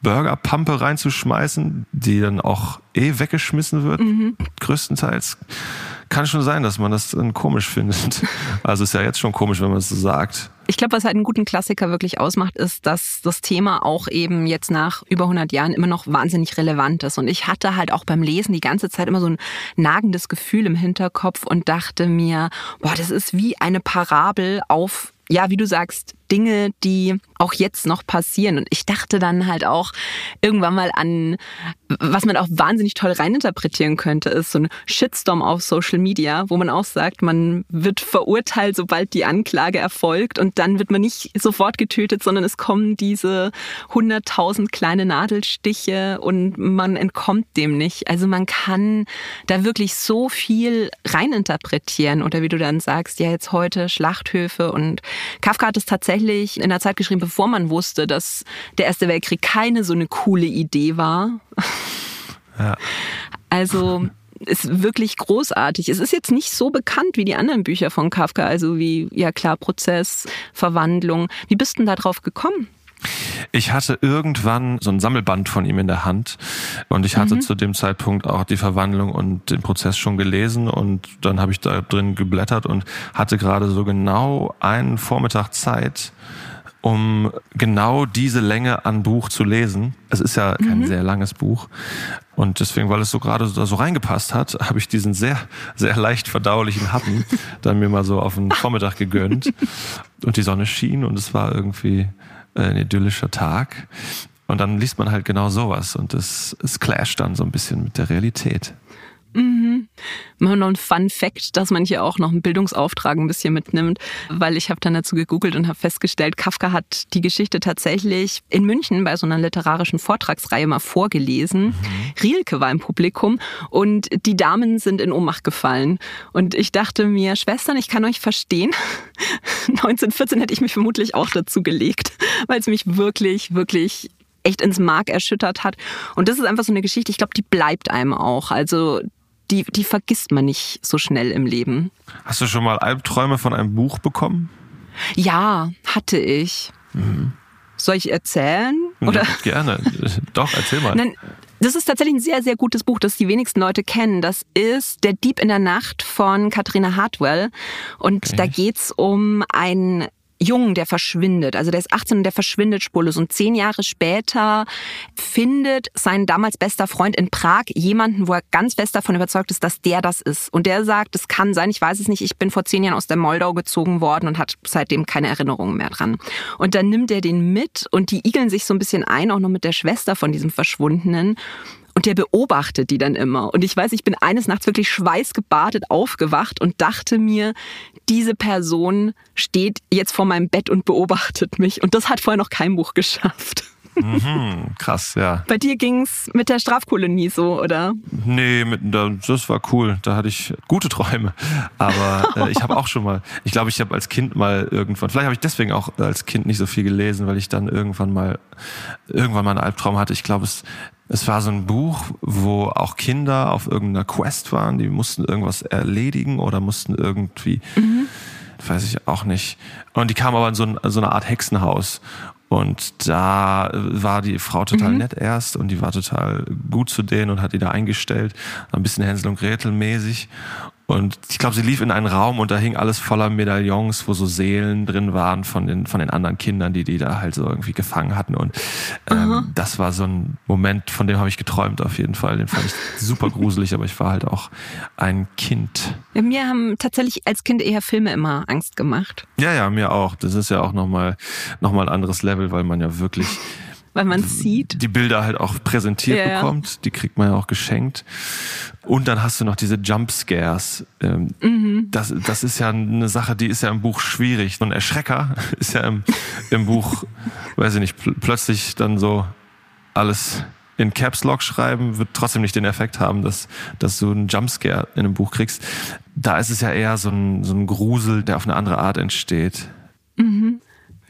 Burgerpampe reinzuschmeißen, die dann auch eh weggeschmissen wird, mhm. größtenteils kann schon sein, dass man das dann komisch findet. [laughs] Also ist ja jetzt schon komisch, wenn man es so sagt. Ich glaube, was halt einen guten Klassiker wirklich ausmacht, ist, dass das Thema auch eben jetzt nach über 100 Jahren immer noch wahnsinnig relevant ist. Und ich hatte halt auch beim Lesen die ganze Zeit immer so ein nagendes Gefühl im Hinterkopf und dachte mir, boah, das ist wie eine Parabel auf ja, wie du sagst, Dinge, die auch jetzt noch passieren. Und ich dachte dann halt auch irgendwann mal an, was man auch wahnsinnig toll reininterpretieren könnte, ist so ein Shitstorm auf Social Media, wo man auch sagt, man wird verurteilt, sobald die Anklage erfolgt und dann wird man nicht sofort getötet, sondern es kommen diese hunderttausend kleine Nadelstiche und man entkommt dem nicht. Also man kann da wirklich so viel reininterpretieren oder wie du dann sagst, ja jetzt heute Schlachthöfe und Kafka hat es tatsächlich in der Zeit geschrieben, bevor man wusste, dass der Erste Weltkrieg keine so eine coole Idee war. Ja. Also ist wirklich großartig. Es ist jetzt nicht so bekannt wie die anderen Bücher von Kafka, also wie, ja klar, Prozess, Verwandlung. Wie bist du denn da drauf gekommen? Ich hatte irgendwann so ein Sammelband von ihm in der Hand und ich hatte mhm. zu dem Zeitpunkt auch die Verwandlung und den Prozess schon gelesen und dann habe ich da drin geblättert und hatte gerade so genau einen Vormittag Zeit, um genau diese Länge an Buch zu lesen. Es ist ja kein mhm. sehr langes Buch. Und deswegen, weil es so gerade so, so reingepasst hat, habe ich diesen sehr, sehr leicht verdaulichen Happen dann mir mal so auf den [laughs] Vormittag gegönnt. Und die Sonne schien und es war irgendwie ein idyllischer Tag. Und dann liest man halt genau sowas und es, es clasht dann so ein bisschen mit der Realität. Mhm. Wir noch ein Fun Fact, dass man hier auch noch einen Bildungsauftrag ein bisschen mitnimmt, weil ich habe dann dazu gegoogelt und habe festgestellt, Kafka hat die Geschichte tatsächlich in München bei so einer literarischen Vortragsreihe mal vorgelesen. Mhm. Rielke war im Publikum und die Damen sind in Ohnmacht gefallen. Und ich dachte mir, Schwestern, ich kann euch verstehen. [laughs] 1914 hätte ich mich vermutlich auch dazu gelegt, weil es mich wirklich, wirklich echt ins Mark erschüttert hat. Und das ist einfach so eine Geschichte, ich glaube, die bleibt einem auch. Also die, die vergisst man nicht so schnell im Leben. Hast du schon mal Albträume von einem Buch bekommen? Ja, hatte ich. Mhm. Soll ich erzählen? Oder? Ja, [laughs] gerne. Doch, erzähl mal. Nein, das ist tatsächlich ein sehr, sehr gutes Buch, das die wenigsten Leute kennen. Das ist Der Dieb in der Nacht von Katharina Hartwell. Und okay. da geht's um ein Jungen, der verschwindet. Also der ist 18 und der verschwindet spurlos. Und zehn Jahre später findet sein damals bester Freund in Prag jemanden, wo er ganz fest davon überzeugt ist, dass der das ist. Und der sagt, es kann sein, ich weiß es nicht, ich bin vor zehn Jahren aus der Moldau gezogen worden und hat seitdem keine Erinnerungen mehr dran. Und dann nimmt er den mit und die igeln sich so ein bisschen ein, auch noch mit der Schwester von diesem Verschwundenen. Und der beobachtet die dann immer. Und ich weiß, ich bin eines Nachts wirklich schweißgebadet aufgewacht und dachte mir, diese Person steht jetzt vor meinem Bett und beobachtet mich. Und das hat vorher noch kein Buch geschafft. Mhm, krass, ja. Bei dir ging's mit der Strafkolonie so, oder? Nee, mit, das war cool. Da hatte ich gute Träume. Aber äh, ich habe auch schon mal, ich glaube, ich habe als Kind mal irgendwann, vielleicht habe ich deswegen auch als Kind nicht so viel gelesen, weil ich dann irgendwann mal, irgendwann mal einen Albtraum hatte. Ich glaube, es, es war so ein Buch, wo auch Kinder auf irgendeiner Quest waren, die mussten irgendwas erledigen oder mussten irgendwie, mhm. weiß ich auch nicht. Und die kamen aber in so, ein, so eine Art Hexenhaus. Und da war die Frau total mhm. nett erst und die war total gut zu denen und hat die da eingestellt. Ein bisschen Hänsel und Gretel mäßig. Und ich glaube, sie lief in einen Raum und da hing alles voller Medaillons, wo so Seelen drin waren von den, von den anderen Kindern, die die da halt so irgendwie gefangen hatten. Und ähm, das war so ein Moment, von dem habe ich geträumt auf jeden Fall. Den fand ich super gruselig, aber ich war halt auch ein Kind. Ja, mir haben tatsächlich als Kind eher Filme immer Angst gemacht. Ja, ja, mir auch. Das ist ja auch nochmal noch mal ein anderes Level, weil man ja wirklich weil man sieht. Die Bilder halt auch präsentiert ja, bekommt, die kriegt man ja auch geschenkt. Und dann hast du noch diese Jumpscares. Ähm, mhm. das, das ist ja eine Sache, die ist ja im Buch schwierig. So ein Erschrecker [laughs] ist ja im, im Buch, weiß ich nicht, pl plötzlich dann so alles in Caps Lock schreiben, wird trotzdem nicht den Effekt haben, dass, dass du einen Jumpscare in einem Buch kriegst. Da ist es ja eher so ein, so ein Grusel, der auf eine andere Art entsteht. Mhm.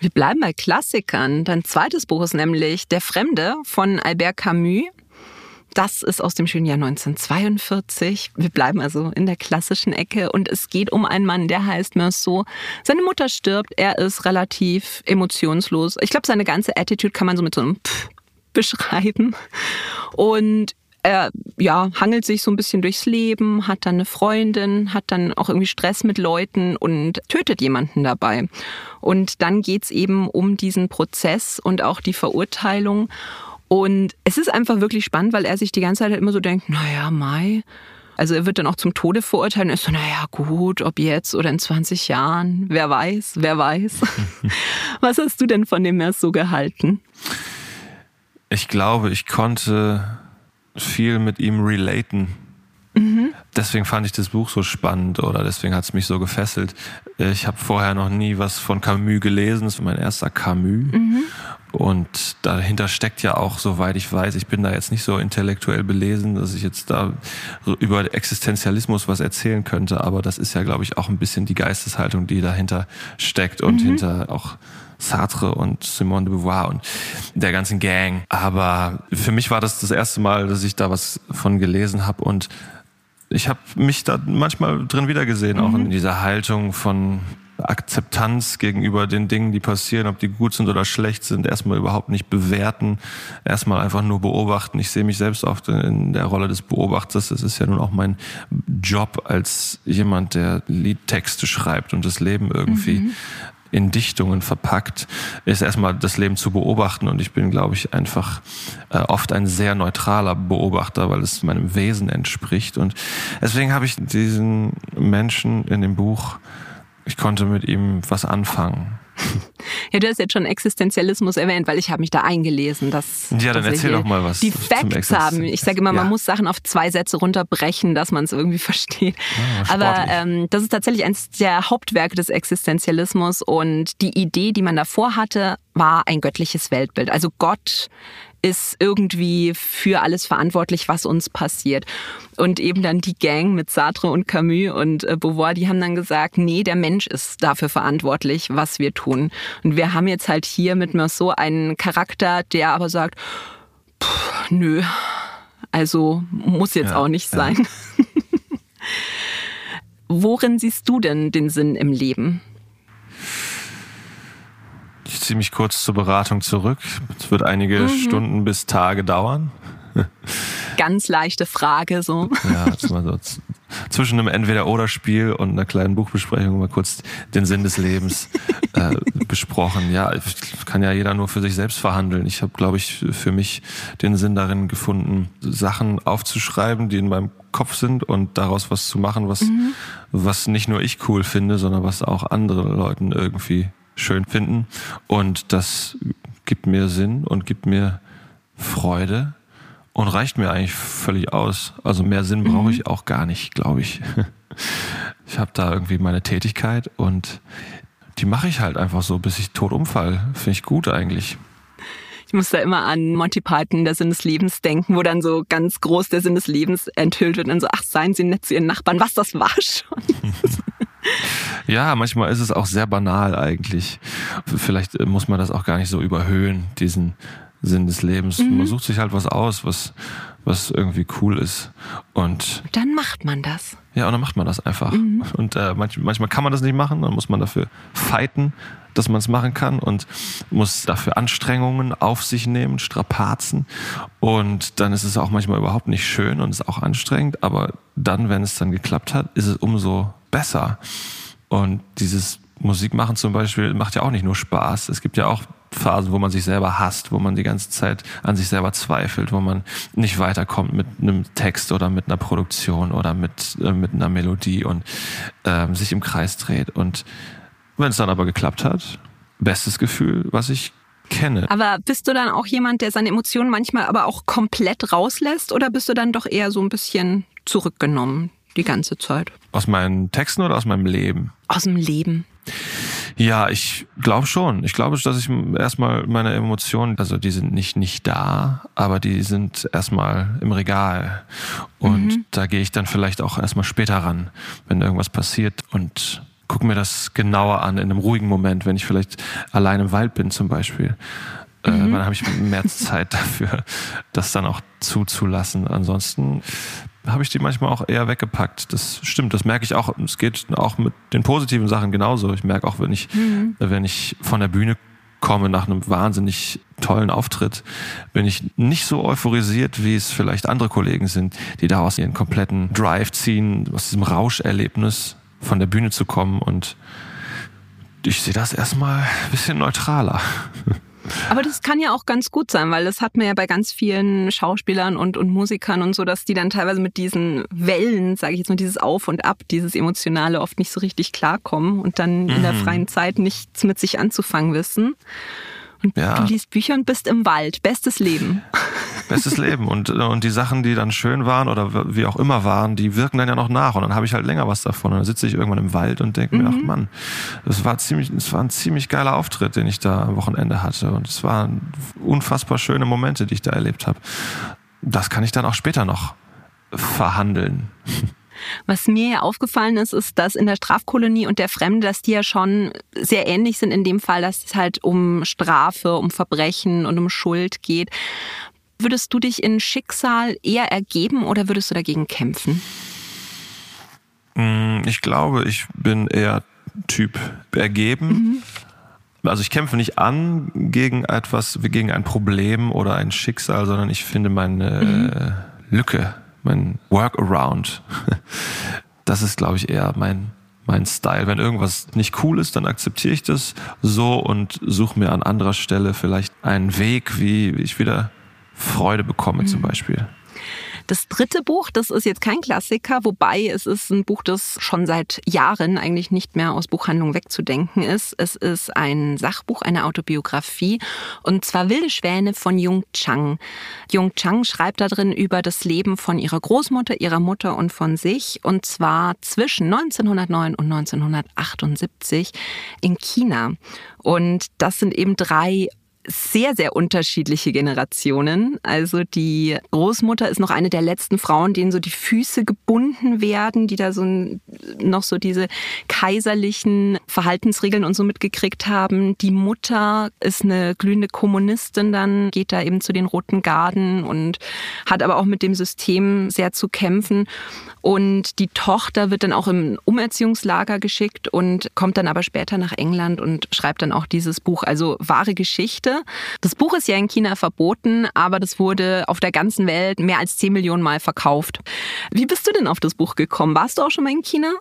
Wir bleiben bei Klassikern. Dein zweites Buch ist nämlich Der Fremde von Albert Camus. Das ist aus dem schönen Jahr 1942. Wir bleiben also in der klassischen Ecke und es geht um einen Mann, der heißt Meursault. Seine Mutter stirbt, er ist relativ emotionslos. Ich glaube, seine ganze Attitude kann man so mit so einem Pff beschreiben. Und er ja, hangelt sich so ein bisschen durchs Leben, hat dann eine Freundin, hat dann auch irgendwie Stress mit Leuten und tötet jemanden dabei. Und dann geht's eben um diesen Prozess und auch die Verurteilung. Und es ist einfach wirklich spannend, weil er sich die ganze Zeit halt immer so denkt, naja, Mai. Also er wird dann auch zum Tode verurteilt und ist so, naja, gut, ob jetzt oder in 20 Jahren, wer weiß, wer weiß. [laughs] Was hast du denn von dem Mers so gehalten? Ich glaube, ich konnte viel mit ihm relaten. Mhm. Deswegen fand ich das Buch so spannend oder deswegen hat es mich so gefesselt. Ich habe vorher noch nie was von Camus gelesen. Das war mein erster Camus. Mhm. Und dahinter steckt ja auch, soweit ich weiß, ich bin da jetzt nicht so intellektuell belesen, dass ich jetzt da über Existenzialismus was erzählen könnte. Aber das ist ja, glaube ich, auch ein bisschen die Geisteshaltung, die dahinter steckt und mhm. hinter auch Sartre und Simone de Beauvoir und der ganzen Gang. Aber für mich war das das erste Mal, dass ich da was von gelesen habe und ich habe mich da manchmal drin wiedergesehen, mhm. auch in dieser Haltung von Akzeptanz gegenüber den Dingen, die passieren, ob die gut sind oder schlecht sind, erstmal überhaupt nicht bewerten, erstmal einfach nur beobachten. Ich sehe mich selbst oft in der Rolle des Beobachters. Das ist ja nun auch mein Job als jemand, der Liedtexte schreibt und das Leben irgendwie mhm in Dichtungen verpackt, ist erstmal das Leben zu beobachten. Und ich bin, glaube ich, einfach äh, oft ein sehr neutraler Beobachter, weil es meinem Wesen entspricht. Und deswegen habe ich diesen Menschen in dem Buch, ich konnte mit ihm was anfangen. [laughs] Ja, du hast jetzt schon Existenzialismus erwähnt, weil ich habe mich da eingelesen. Dass, ja, dann erzähl doch mal was. Die Facts haben. Ich sage immer, ja. man muss Sachen auf zwei Sätze runterbrechen, dass man es irgendwie [laughs] versteht. Ah, Aber ähm, das ist tatsächlich eines der Hauptwerke des Existenzialismus und die Idee, die man davor hatte, war ein göttliches Weltbild. Also Gott ist irgendwie für alles verantwortlich, was uns passiert. Und eben dann die Gang mit Sartre und Camus und äh, Beauvoir, die haben dann gesagt, nee, der Mensch ist dafür verantwortlich, was wir tun. Und wir haben jetzt halt hier mit Meursault einen Charakter, der aber sagt, pff, nö, also muss jetzt ja, auch nicht sein. Ja. [laughs] Worin siehst du denn den Sinn im Leben? Ich ziehe mich kurz zur Beratung zurück. Es wird einige mhm. Stunden bis Tage dauern. Ganz leichte Frage so. Ja, das mal so zwischen einem Entweder-Oder-Spiel und einer kleinen Buchbesprechung mal kurz den Sinn des Lebens [laughs] äh, besprochen. Ja, kann ja jeder nur für sich selbst verhandeln. Ich habe, glaube ich, für mich den Sinn darin gefunden, Sachen aufzuschreiben, die in meinem Kopf sind und daraus was zu machen, was, mhm. was nicht nur ich cool finde, sondern was auch andere Leuten irgendwie schön finden. Und das gibt mir Sinn und gibt mir Freude und reicht mir eigentlich völlig aus. Also mehr Sinn brauche mhm. ich auch gar nicht, glaube ich. [laughs] Ich habe da irgendwie meine Tätigkeit und die mache ich halt einfach so, bis ich tot umfall. Finde ich gut eigentlich. Ich muss da immer an Monty Python, der Sinn des Lebens, denken, wo dann so ganz groß der Sinn des Lebens enthüllt wird und so, ach, seien Sie nett zu Ihren Nachbarn, was, das war [laughs] schon. [laughs] ja, manchmal ist es auch sehr banal eigentlich. Vielleicht muss man das auch gar nicht so überhöhen, diesen Sinn des Lebens. Mhm. Man sucht sich halt was aus, was, was irgendwie cool ist. Und dann macht man das. Ja, und dann macht man das einfach. Mhm. Und äh, manch, manchmal kann man das nicht machen, dann muss man dafür fighten, dass man es machen kann und muss dafür Anstrengungen auf sich nehmen, Strapazen. Und dann ist es auch manchmal überhaupt nicht schön und ist auch anstrengend, aber dann, wenn es dann geklappt hat, ist es umso besser. Und dieses Musikmachen zum Beispiel macht ja auch nicht nur Spaß. Es gibt ja auch Phasen, wo man sich selber hasst, wo man die ganze Zeit an sich selber zweifelt, wo man nicht weiterkommt mit einem Text oder mit einer Produktion oder mit, äh, mit einer Melodie und ähm, sich im Kreis dreht. Und wenn es dann aber geklappt hat, bestes Gefühl, was ich kenne. Aber bist du dann auch jemand, der seine Emotionen manchmal aber auch komplett rauslässt oder bist du dann doch eher so ein bisschen zurückgenommen die ganze Zeit? Aus meinen Texten oder aus meinem Leben? Aus dem Leben. Ja, ich glaube schon. Ich glaube, dass ich erstmal meine Emotionen, also die sind nicht nicht da, aber die sind erstmal im Regal. Und mhm. da gehe ich dann vielleicht auch erstmal später ran, wenn irgendwas passiert und gucke mir das genauer an in einem ruhigen Moment, wenn ich vielleicht allein im Wald bin zum Beispiel. Äh, mhm. dann habe ich mehr Zeit [laughs] dafür, das dann auch zuzulassen. Ansonsten habe ich die manchmal auch eher weggepackt. Das stimmt, das merke ich auch. Es geht auch mit den positiven Sachen genauso. Ich merke auch, wenn ich, mhm. wenn ich von der Bühne komme nach einem wahnsinnig tollen Auftritt, bin ich nicht so euphorisiert, wie es vielleicht andere Kollegen sind, die daraus ihren kompletten Drive ziehen, aus diesem Rauscherlebnis von der Bühne zu kommen. Und ich sehe das erstmal ein bisschen neutraler. [laughs] Aber das kann ja auch ganz gut sein, weil das hat man ja bei ganz vielen Schauspielern und, und Musikern und so, dass die dann teilweise mit diesen Wellen, sage ich jetzt mal, dieses Auf und Ab, dieses Emotionale oft nicht so richtig klarkommen und dann mhm. in der mhm. freien Zeit nichts mit sich anzufangen wissen. Und ja. du liest Bücher und bist im Wald. Bestes Leben. [laughs] Bestes Leben. Und, und die Sachen, die dann schön waren oder wie auch immer waren, die wirken dann ja noch nach. Und dann habe ich halt länger was davon. Und dann sitze ich irgendwann im Wald und denke mhm. mir, ach mhm. Mann, das war ziemlich, das war ein ziemlich geiler Auftritt, den ich da am Wochenende hatte. Und es waren unfassbar schöne Momente, die ich da erlebt habe. Das kann ich dann auch später noch verhandeln. Was mir ja aufgefallen ist, ist, dass in der Strafkolonie und der Fremde, dass die ja schon sehr ähnlich sind in dem Fall, dass es halt um Strafe, um Verbrechen und um Schuld geht. Würdest du dich in Schicksal eher ergeben oder würdest du dagegen kämpfen? Mm, ich glaube, ich bin eher Typ ergeben. Mhm. Also ich kämpfe nicht an gegen etwas, gegen ein Problem oder ein Schicksal, sondern ich finde meine mhm. Lücke mein Workaround. [laughs] Das ist, glaube ich, eher mein, mein Style. Wenn irgendwas nicht cool ist, dann akzeptiere ich das so und suche mir an anderer Stelle vielleicht einen Weg, wie ich wieder Freude bekomme, mhm. zum Beispiel. Das dritte Buch, das ist jetzt kein Klassiker, wobei es ist ein Buch, das schon seit Jahren eigentlich nicht mehr aus Buchhandlungen wegzudenken ist. Es ist ein Sachbuch, eine Autobiografie und zwar Wilde Schwäne von Jung Chang. Jung Chang schreibt da drin über das Leben von ihrer Großmutter, ihrer Mutter und von sich und zwar zwischen 1909 und 1978 in China. Und das sind eben drei sehr, sehr unterschiedliche Generationen. Also die Großmutter ist noch eine der letzten Frauen, denen so die Füße gebunden werden, die da so noch so diese kaiserlichen Verhaltensregeln und so mitgekriegt haben. Die Mutter ist eine glühende Kommunistin, dann geht da eben zu den Roten Garden und hat aber auch mit dem System sehr zu kämpfen. Und die Tochter wird dann auch im Umerziehungslager geschickt und kommt dann aber später nach England und schreibt dann auch dieses Buch. Also wahre Geschichte. Das Buch ist ja in China verboten, aber das wurde auf der ganzen Welt mehr als 10 Millionen Mal verkauft. Wie bist du denn auf das Buch gekommen? Warst du auch schon mal in China?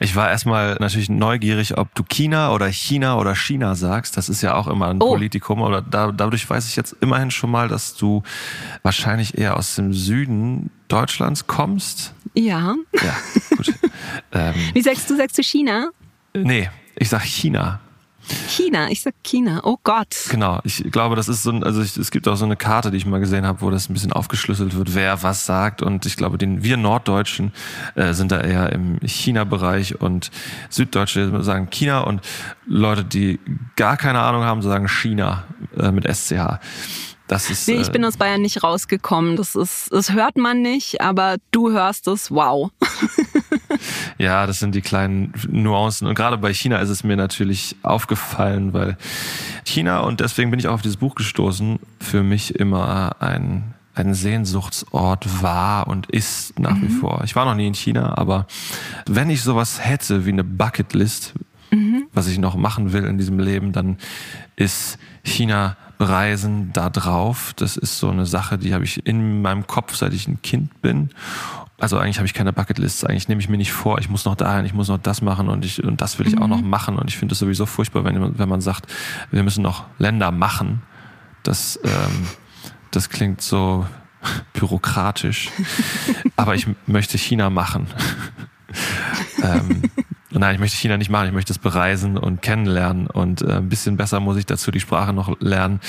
Ich war erstmal natürlich neugierig, ob du China oder China oder China sagst. Das ist ja auch immer ein oh. Politikum. Oder da, dadurch weiß ich jetzt immerhin schon mal, dass du wahrscheinlich eher aus dem Süden Deutschlands kommst. Ja. Ja, gut. [laughs] ähm, Wie sagst du? Sagst du China? Nee, ich sag China. China, ich sag China. Oh Gott. Genau, ich glaube, das ist so ein, also ich, es gibt auch so eine Karte, die ich mal gesehen habe, wo das ein bisschen aufgeschlüsselt wird, wer was sagt. Und ich glaube, den, wir Norddeutschen äh, sind da eher im China-Bereich und Süddeutsche sagen China und Leute, die gar keine Ahnung haben, sagen China äh, mit SCH. Das ist, nee, ich bin äh, aus Bayern nicht rausgekommen. Das ist, das hört man nicht, aber du hörst es. Wow. [laughs] ja, das sind die kleinen Nuancen. Und gerade bei China ist es mir natürlich aufgefallen, weil China, und deswegen bin ich auch auf dieses Buch gestoßen, für mich immer ein, ein Sehnsuchtsort war und ist nach mhm. wie vor. Ich war noch nie in China, aber wenn ich sowas hätte wie eine Bucketlist, mhm. was ich noch machen will in diesem Leben, dann ist China Reisen da drauf. Das ist so eine Sache, die habe ich in meinem Kopf, seit ich ein Kind bin. Also eigentlich habe ich keine Bucketlists. Eigentlich nehme ich mir nicht vor, ich muss noch dahin, ich muss noch das machen und ich und das will ich mhm. auch noch machen. Und ich finde es sowieso furchtbar, wenn, wenn man sagt, wir müssen noch Länder machen. Das, ähm, das klingt so [laughs] bürokratisch. [laughs] Aber ich möchte China machen. [laughs] ähm, Nein, ich möchte China nicht machen. Ich möchte es bereisen und kennenlernen. Und äh, ein bisschen besser muss ich dazu die Sprache noch lernen.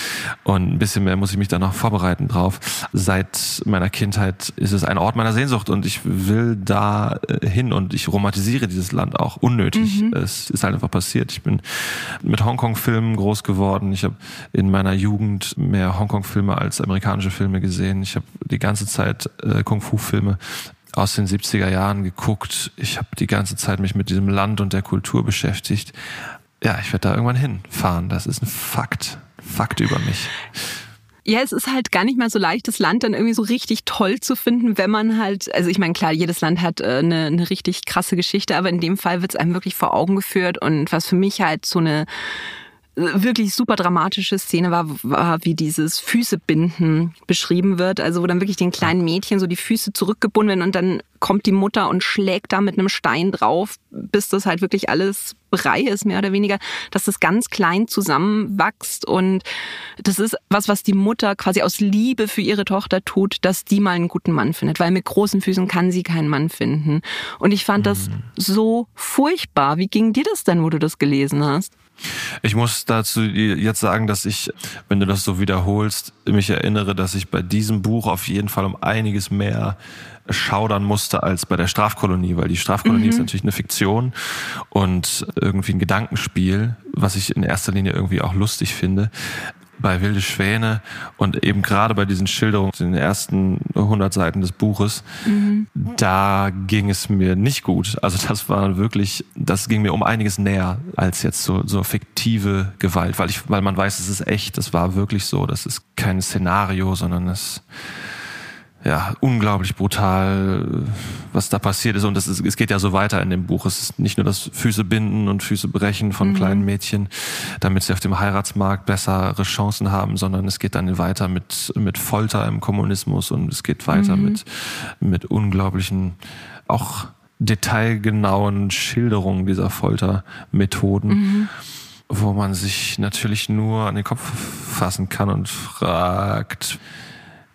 Und ein bisschen mehr muss ich mich da noch vorbereiten drauf. Seit meiner Kindheit ist es ein Ort meiner Sehnsucht und ich will da äh, hin und ich romantisiere dieses Land auch unnötig. Mhm. Es ist halt einfach passiert. Ich bin mit Hongkong-Filmen groß geworden. Ich habe in meiner Jugend mehr Hongkong-Filme als amerikanische Filme gesehen. Ich habe die ganze Zeit äh, Kung-Fu-Filme aus den 70er Jahren geguckt. Ich habe die ganze Zeit mich mit diesem Land und der Kultur beschäftigt. Ja, ich werde da irgendwann hinfahren. Das ist ein Fakt. Fakt über mich. Ja, es ist halt gar nicht mal so leicht, das Land dann irgendwie so richtig toll zu finden, wenn man halt, also ich meine, klar, jedes Land hat äh, eine, eine richtig krasse Geschichte, aber in dem Fall wird es einem wirklich vor Augen geführt und was für mich halt so eine wirklich super dramatische Szene war, war, wie dieses Füßebinden beschrieben wird. Also wo dann wirklich den kleinen Mädchen so die Füße zurückgebunden werden und dann kommt die Mutter und schlägt da mit einem Stein drauf, bis das halt wirklich alles Brei ist, mehr oder weniger, dass das ganz klein zusammenwächst. Und das ist was, was die Mutter quasi aus Liebe für ihre Tochter tut, dass die mal einen guten Mann findet, weil mit großen Füßen kann sie keinen Mann finden. Und ich fand das mhm. so furchtbar. Wie ging dir das denn, wo du das gelesen hast? Ich muss dazu jetzt sagen, dass ich, wenn du das so wiederholst, mich erinnere, dass ich bei diesem Buch auf jeden Fall um einiges mehr schaudern musste als bei der Strafkolonie, weil die Strafkolonie mhm. ist natürlich eine Fiktion und irgendwie ein Gedankenspiel, was ich in erster Linie irgendwie auch lustig finde bei Wilde Schwäne und eben gerade bei diesen Schilderungen den ersten 100 Seiten des Buches, mhm. da ging es mir nicht gut. Also das war wirklich, das ging mir um einiges näher als jetzt so, so fiktive Gewalt, weil ich, weil man weiß, es ist echt, das war wirklich so, das ist kein Szenario, sondern es ja, unglaublich brutal, was da passiert ist. Und es, ist, es geht ja so weiter in dem Buch. Es ist nicht nur das Füße binden und Füße brechen von mhm. kleinen Mädchen, damit sie auf dem Heiratsmarkt bessere Chancen haben, sondern es geht dann weiter mit, mit Folter im Kommunismus und es geht weiter mhm. mit, mit unglaublichen, auch detailgenauen Schilderungen dieser Foltermethoden. Mhm wo man sich natürlich nur an den Kopf fassen kann und fragt,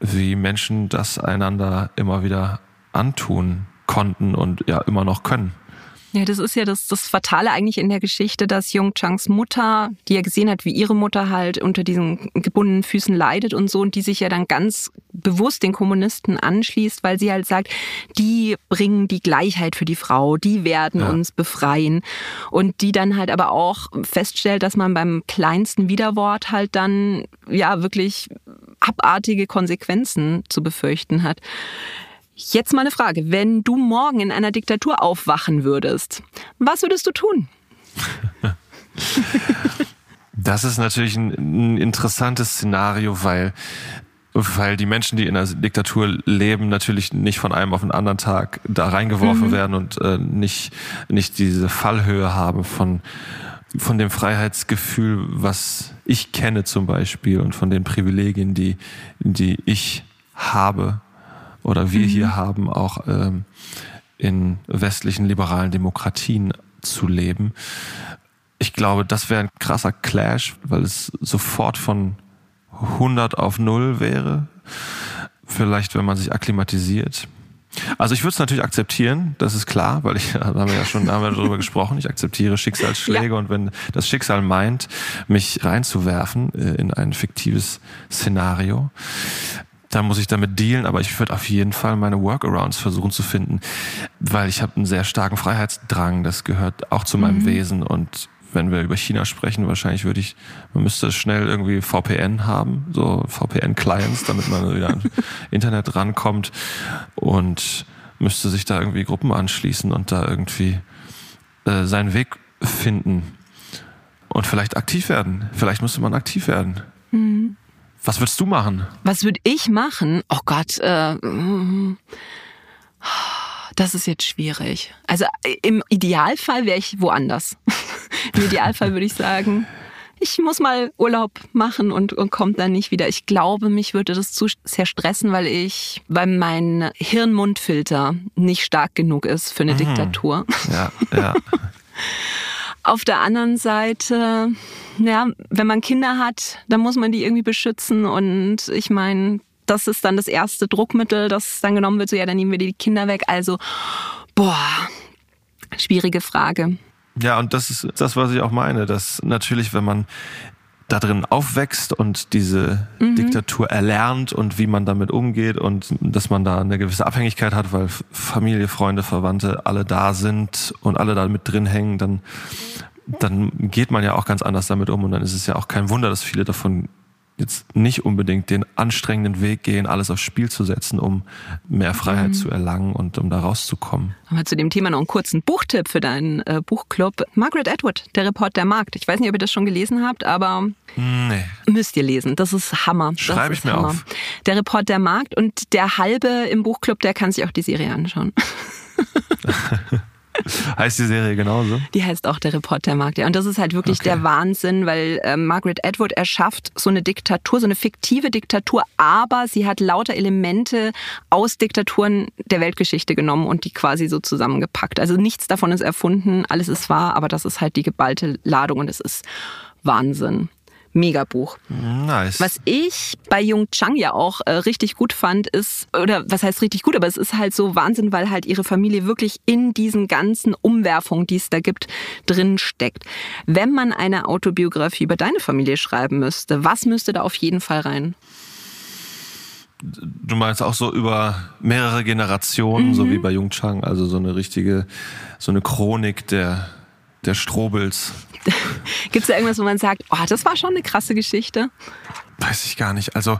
wie Menschen das einander immer wieder antun konnten und ja immer noch können. Ja, das ist ja das, das Fatale eigentlich in der Geschichte, dass Jung Changs Mutter, die ja gesehen hat, wie ihre Mutter halt unter diesen gebundenen Füßen leidet und so, und die sich ja dann ganz bewusst den Kommunisten anschließt, weil sie halt sagt, die bringen die Gleichheit für die Frau, die werden ja. uns befreien. Und die dann halt aber auch feststellt, dass man beim kleinsten Widerwort halt dann ja wirklich abartige Konsequenzen zu befürchten hat. Jetzt mal eine Frage. Wenn du morgen in einer Diktatur aufwachen würdest, was würdest du tun? [laughs] Das ist natürlich ein, ein interessantes Szenario, weil weil die Menschen, die in einer Diktatur leben, natürlich nicht von einem auf den anderen Tag da reingeworfen mhm. werden und äh, nicht nicht diese Fallhöhe haben von von dem Freiheitsgefühl, was ich kenne zum Beispiel und von den Privilegien, die die ich habe oder wir mhm. hier haben, auch ähm, in westlichen liberalen Demokratien zu leben. Ich glaube, das wäre ein krasser Clash, weil es sofort von 100 auf 0 wäre. Vielleicht, wenn man sich akklimatisiert. Also ich würde es natürlich akzeptieren, das ist klar, weil ich, [laughs] da haben wir ja schon haben wir darüber gesprochen, ich akzeptiere Schicksalsschläge ja. und wenn das Schicksal meint, mich reinzuwerfen äh, in ein fiktives Szenario, dann muss ich damit dealen, aber ich würde auf jeden Fall meine Workarounds versuchen zu finden, weil ich habe einen sehr starken Freiheitsdrang, das gehört auch zu meinem mhm. Wesen und wenn wir über China sprechen, wahrscheinlich würde ich, man müsste schnell irgendwie VPN haben, so VPN-Clients, damit man wieder an [laughs] Internet rankommt und müsste sich da irgendwie Gruppen anschließen und da irgendwie äh, seinen Weg finden und vielleicht aktiv werden. Vielleicht müsste man aktiv werden. Mhm. Was würdest du machen? Was würde ich machen? Oh Gott, äh, das ist jetzt schwierig. Also im Idealfall wäre ich woanders. [laughs] Im Idealfall würde ich sagen, ich muss mal Urlaub machen und, und kommt dann nicht wieder. Ich glaube, mich würde das zu sehr stressen, weil ich, weil mein Hirn-Mund-Filter nicht stark genug ist für eine mhm. Diktatur. Ja, ja. [laughs] Auf der anderen Seite, ja, wenn man Kinder hat, dann muss man die irgendwie beschützen und ich meine, das ist dann das erste Druckmittel, das dann genommen wird, so ja, dann nehmen wir die Kinder weg. Also, boah, schwierige Frage. Ja, und das ist das, was ich auch meine, dass natürlich, wenn man da drin aufwächst und diese mhm. Diktatur erlernt und wie man damit umgeht und dass man da eine gewisse Abhängigkeit hat, weil Familie, Freunde, Verwandte alle da sind und alle da mit drin hängen, dann, dann geht man ja auch ganz anders damit um und dann ist es ja auch kein Wunder, dass viele davon jetzt nicht unbedingt den anstrengenden Weg gehen, alles aufs Spiel zu setzen, um mehr Freiheit mhm. zu erlangen und um da rauszukommen. Haben wir zu dem Thema noch einen kurzen Buchtipp für deinen äh, Buchclub. Margaret Atwood, der Report der Markt. Ich weiß nicht, ob ihr das schon gelesen habt, aber nee. müsst ihr lesen. Das ist Hammer. Schreibe ich mir Hammer. auf. Der Report der Markt und der halbe im Buchclub, der kann sich auch die Serie anschauen. [laughs] [laughs] [laughs] heißt die Serie genauso? Die heißt auch der Reportermarkt. Ja. Und das ist halt wirklich okay. der Wahnsinn, weil äh, Margaret Atwood erschafft so eine Diktatur, so eine fiktive Diktatur, aber sie hat lauter Elemente aus Diktaturen der Weltgeschichte genommen und die quasi so zusammengepackt. Also nichts davon ist erfunden, alles ist wahr, aber das ist halt die geballte Ladung und es ist Wahnsinn. Megabuch. Nice. Was ich bei Jung Chang ja auch äh, richtig gut fand, ist, oder was heißt richtig gut, aber es ist halt so Wahnsinn, weil halt ihre Familie wirklich in diesen ganzen Umwerfungen, die es da gibt, drin steckt. Wenn man eine Autobiografie über deine Familie schreiben müsste, was müsste da auf jeden Fall rein? Du meinst auch so über mehrere Generationen, mhm. so wie bei Jung Chang, also so eine richtige, so eine Chronik der, der Strobels. [laughs] Gibt es da irgendwas, wo man sagt, oh, das war schon eine krasse Geschichte? Weiß ich gar nicht. Also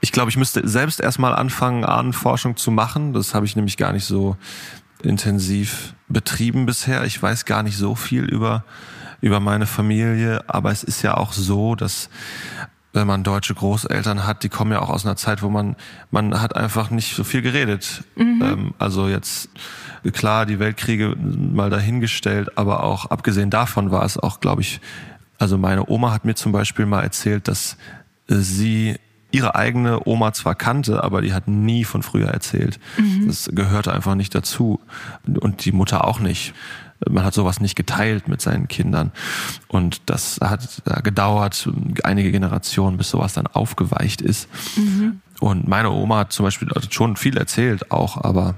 ich glaube, ich müsste selbst erstmal anfangen, Ahnenforschung zu machen. Das habe ich nämlich gar nicht so intensiv betrieben bisher. Ich weiß gar nicht so viel über, über meine Familie, aber es ist ja auch so, dass wenn man deutsche Großeltern hat, die kommen ja auch aus einer Zeit, wo man, man hat einfach nicht so viel geredet. Mhm. Ähm, also jetzt klar, die Weltkriege mal dahingestellt, aber auch abgesehen davon war es auch, glaube ich, also meine Oma hat mir zum Beispiel mal erzählt, dass sie ihre eigene Oma zwar kannte, aber die hat nie von früher erzählt. Mhm. Das gehörte einfach nicht dazu. Und die Mutter auch nicht. Man hat sowas nicht geteilt mit seinen Kindern. Und das hat gedauert, einige Generationen, bis sowas dann aufgeweicht ist. Mhm. Und meine Oma hat zum Beispiel schon viel erzählt, auch, aber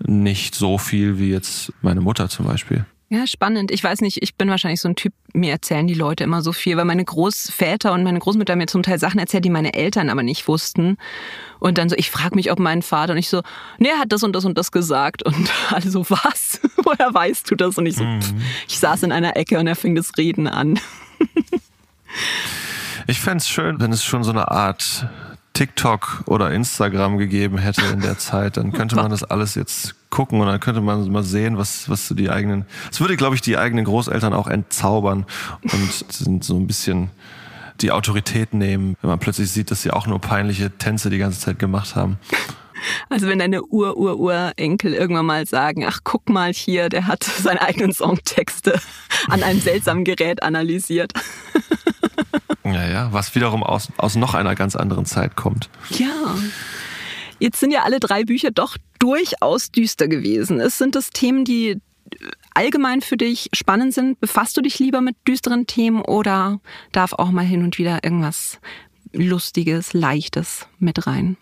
nicht so viel wie jetzt meine Mutter zum Beispiel. Ja, spannend. Ich weiß nicht, ich bin wahrscheinlich so ein Typ, mir erzählen die Leute immer so viel, weil meine Großväter und meine Großmutter mir zum Teil Sachen erzählt, die meine Eltern aber nicht wussten. Und dann so, ich frage mich, ob mein Vater und ich so, nee, er hat das und das und das gesagt. Und [laughs] alle so, was? [laughs] Woher weißt du das? Und ich so, mhm. ich saß in einer Ecke und er fing das Reden an. [laughs] ich fände es schön, wenn es schon so eine Art TikTok oder Instagram gegeben hätte in der Zeit, dann könnte man das alles jetzt gucken und dann könnte man mal sehen, was, was die eigenen, es würde, glaube ich, die eigenen Großeltern auch entzaubern und sind so ein bisschen die Autorität nehmen, wenn man plötzlich sieht, dass sie auch nur peinliche Tänze die ganze Zeit gemacht haben. Also wenn deine Ur-Ur-Urenkel irgendwann mal sagen, ach guck mal hier, der hat [laughs] seine eigenen Songtexte an einem seltsamen Gerät analysiert. [laughs] Ja, ja, was wiederum aus, aus noch einer ganz anderen Zeit kommt. Ja. Jetzt sind ja alle drei Bücher doch durchaus düster gewesen. Es sind das Themen, die allgemein für dich spannend sind? Befasst du dich lieber mit düsteren Themen oder darf auch mal hin und wieder irgendwas Lustiges, Leichtes mit rein?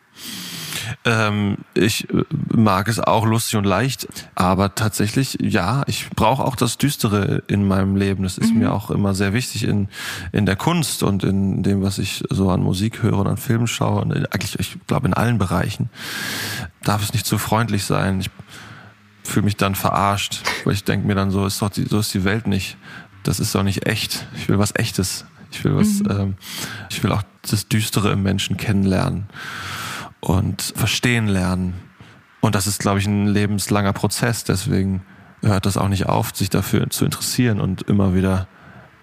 Ähm, ich äh, mag es auch lustig und leicht, aber tatsächlich, ja, ich brauche auch das Düstere in meinem Leben. Das ist mhm. mir auch immer sehr wichtig in, in der Kunst und in dem, was ich so an Musik höre und an Filmen schaue. Und eigentlich, ich glaube, in allen Bereichen darf es nicht zu freundlich sein. Ich fühle mich dann verarscht, weil ich denke mir dann so, ist doch die, so ist die Welt nicht. Das ist doch nicht echt. Ich will was Echtes. Ich will was, mhm. ähm, ich will auch das Düstere im Menschen kennenlernen und verstehen lernen. Und das ist, glaube ich, ein lebenslanger Prozess. Deswegen hört das auch nicht auf, sich dafür zu interessieren und immer wieder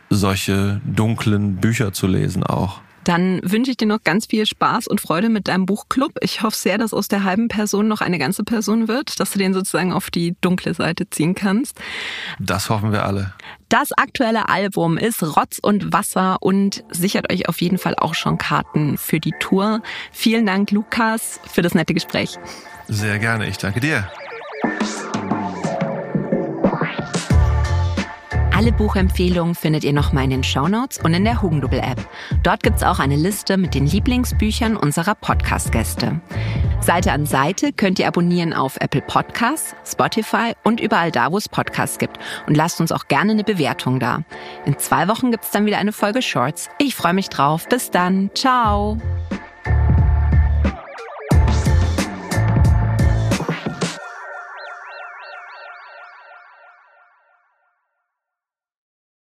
solche dunklen Bücher zu lesen auch. Dann wünsche ich dir noch ganz viel Spaß und Freude mit deinem Buchclub. Ich hoffe sehr, dass aus der halben Person noch eine ganze Person wird, dass du den sozusagen auf die dunkle Seite ziehen kannst. Das hoffen wir alle. Das aktuelle Album ist Rotz und Wasser und sichert euch auf jeden Fall auch schon Karten für die Tour. Vielen Dank, Lukas, für das nette Gespräch. Sehr gerne. Ich danke dir. Alle Buchempfehlungen findet ihr nochmal in den Shownotes und in der Hugendubel-App. Dort gibt's auch eine Liste mit den Lieblingsbüchern unserer Podcast-Gäste. Seite an Seite könnt ihr abonnieren auf Apple Podcasts, Spotify und überall da, wo es Podcasts gibt. Und lasst uns auch gerne eine Bewertung da. In zwei Wochen gibt's dann wieder eine Folge Shorts. Ich freue mich drauf. Bis dann. Ciao.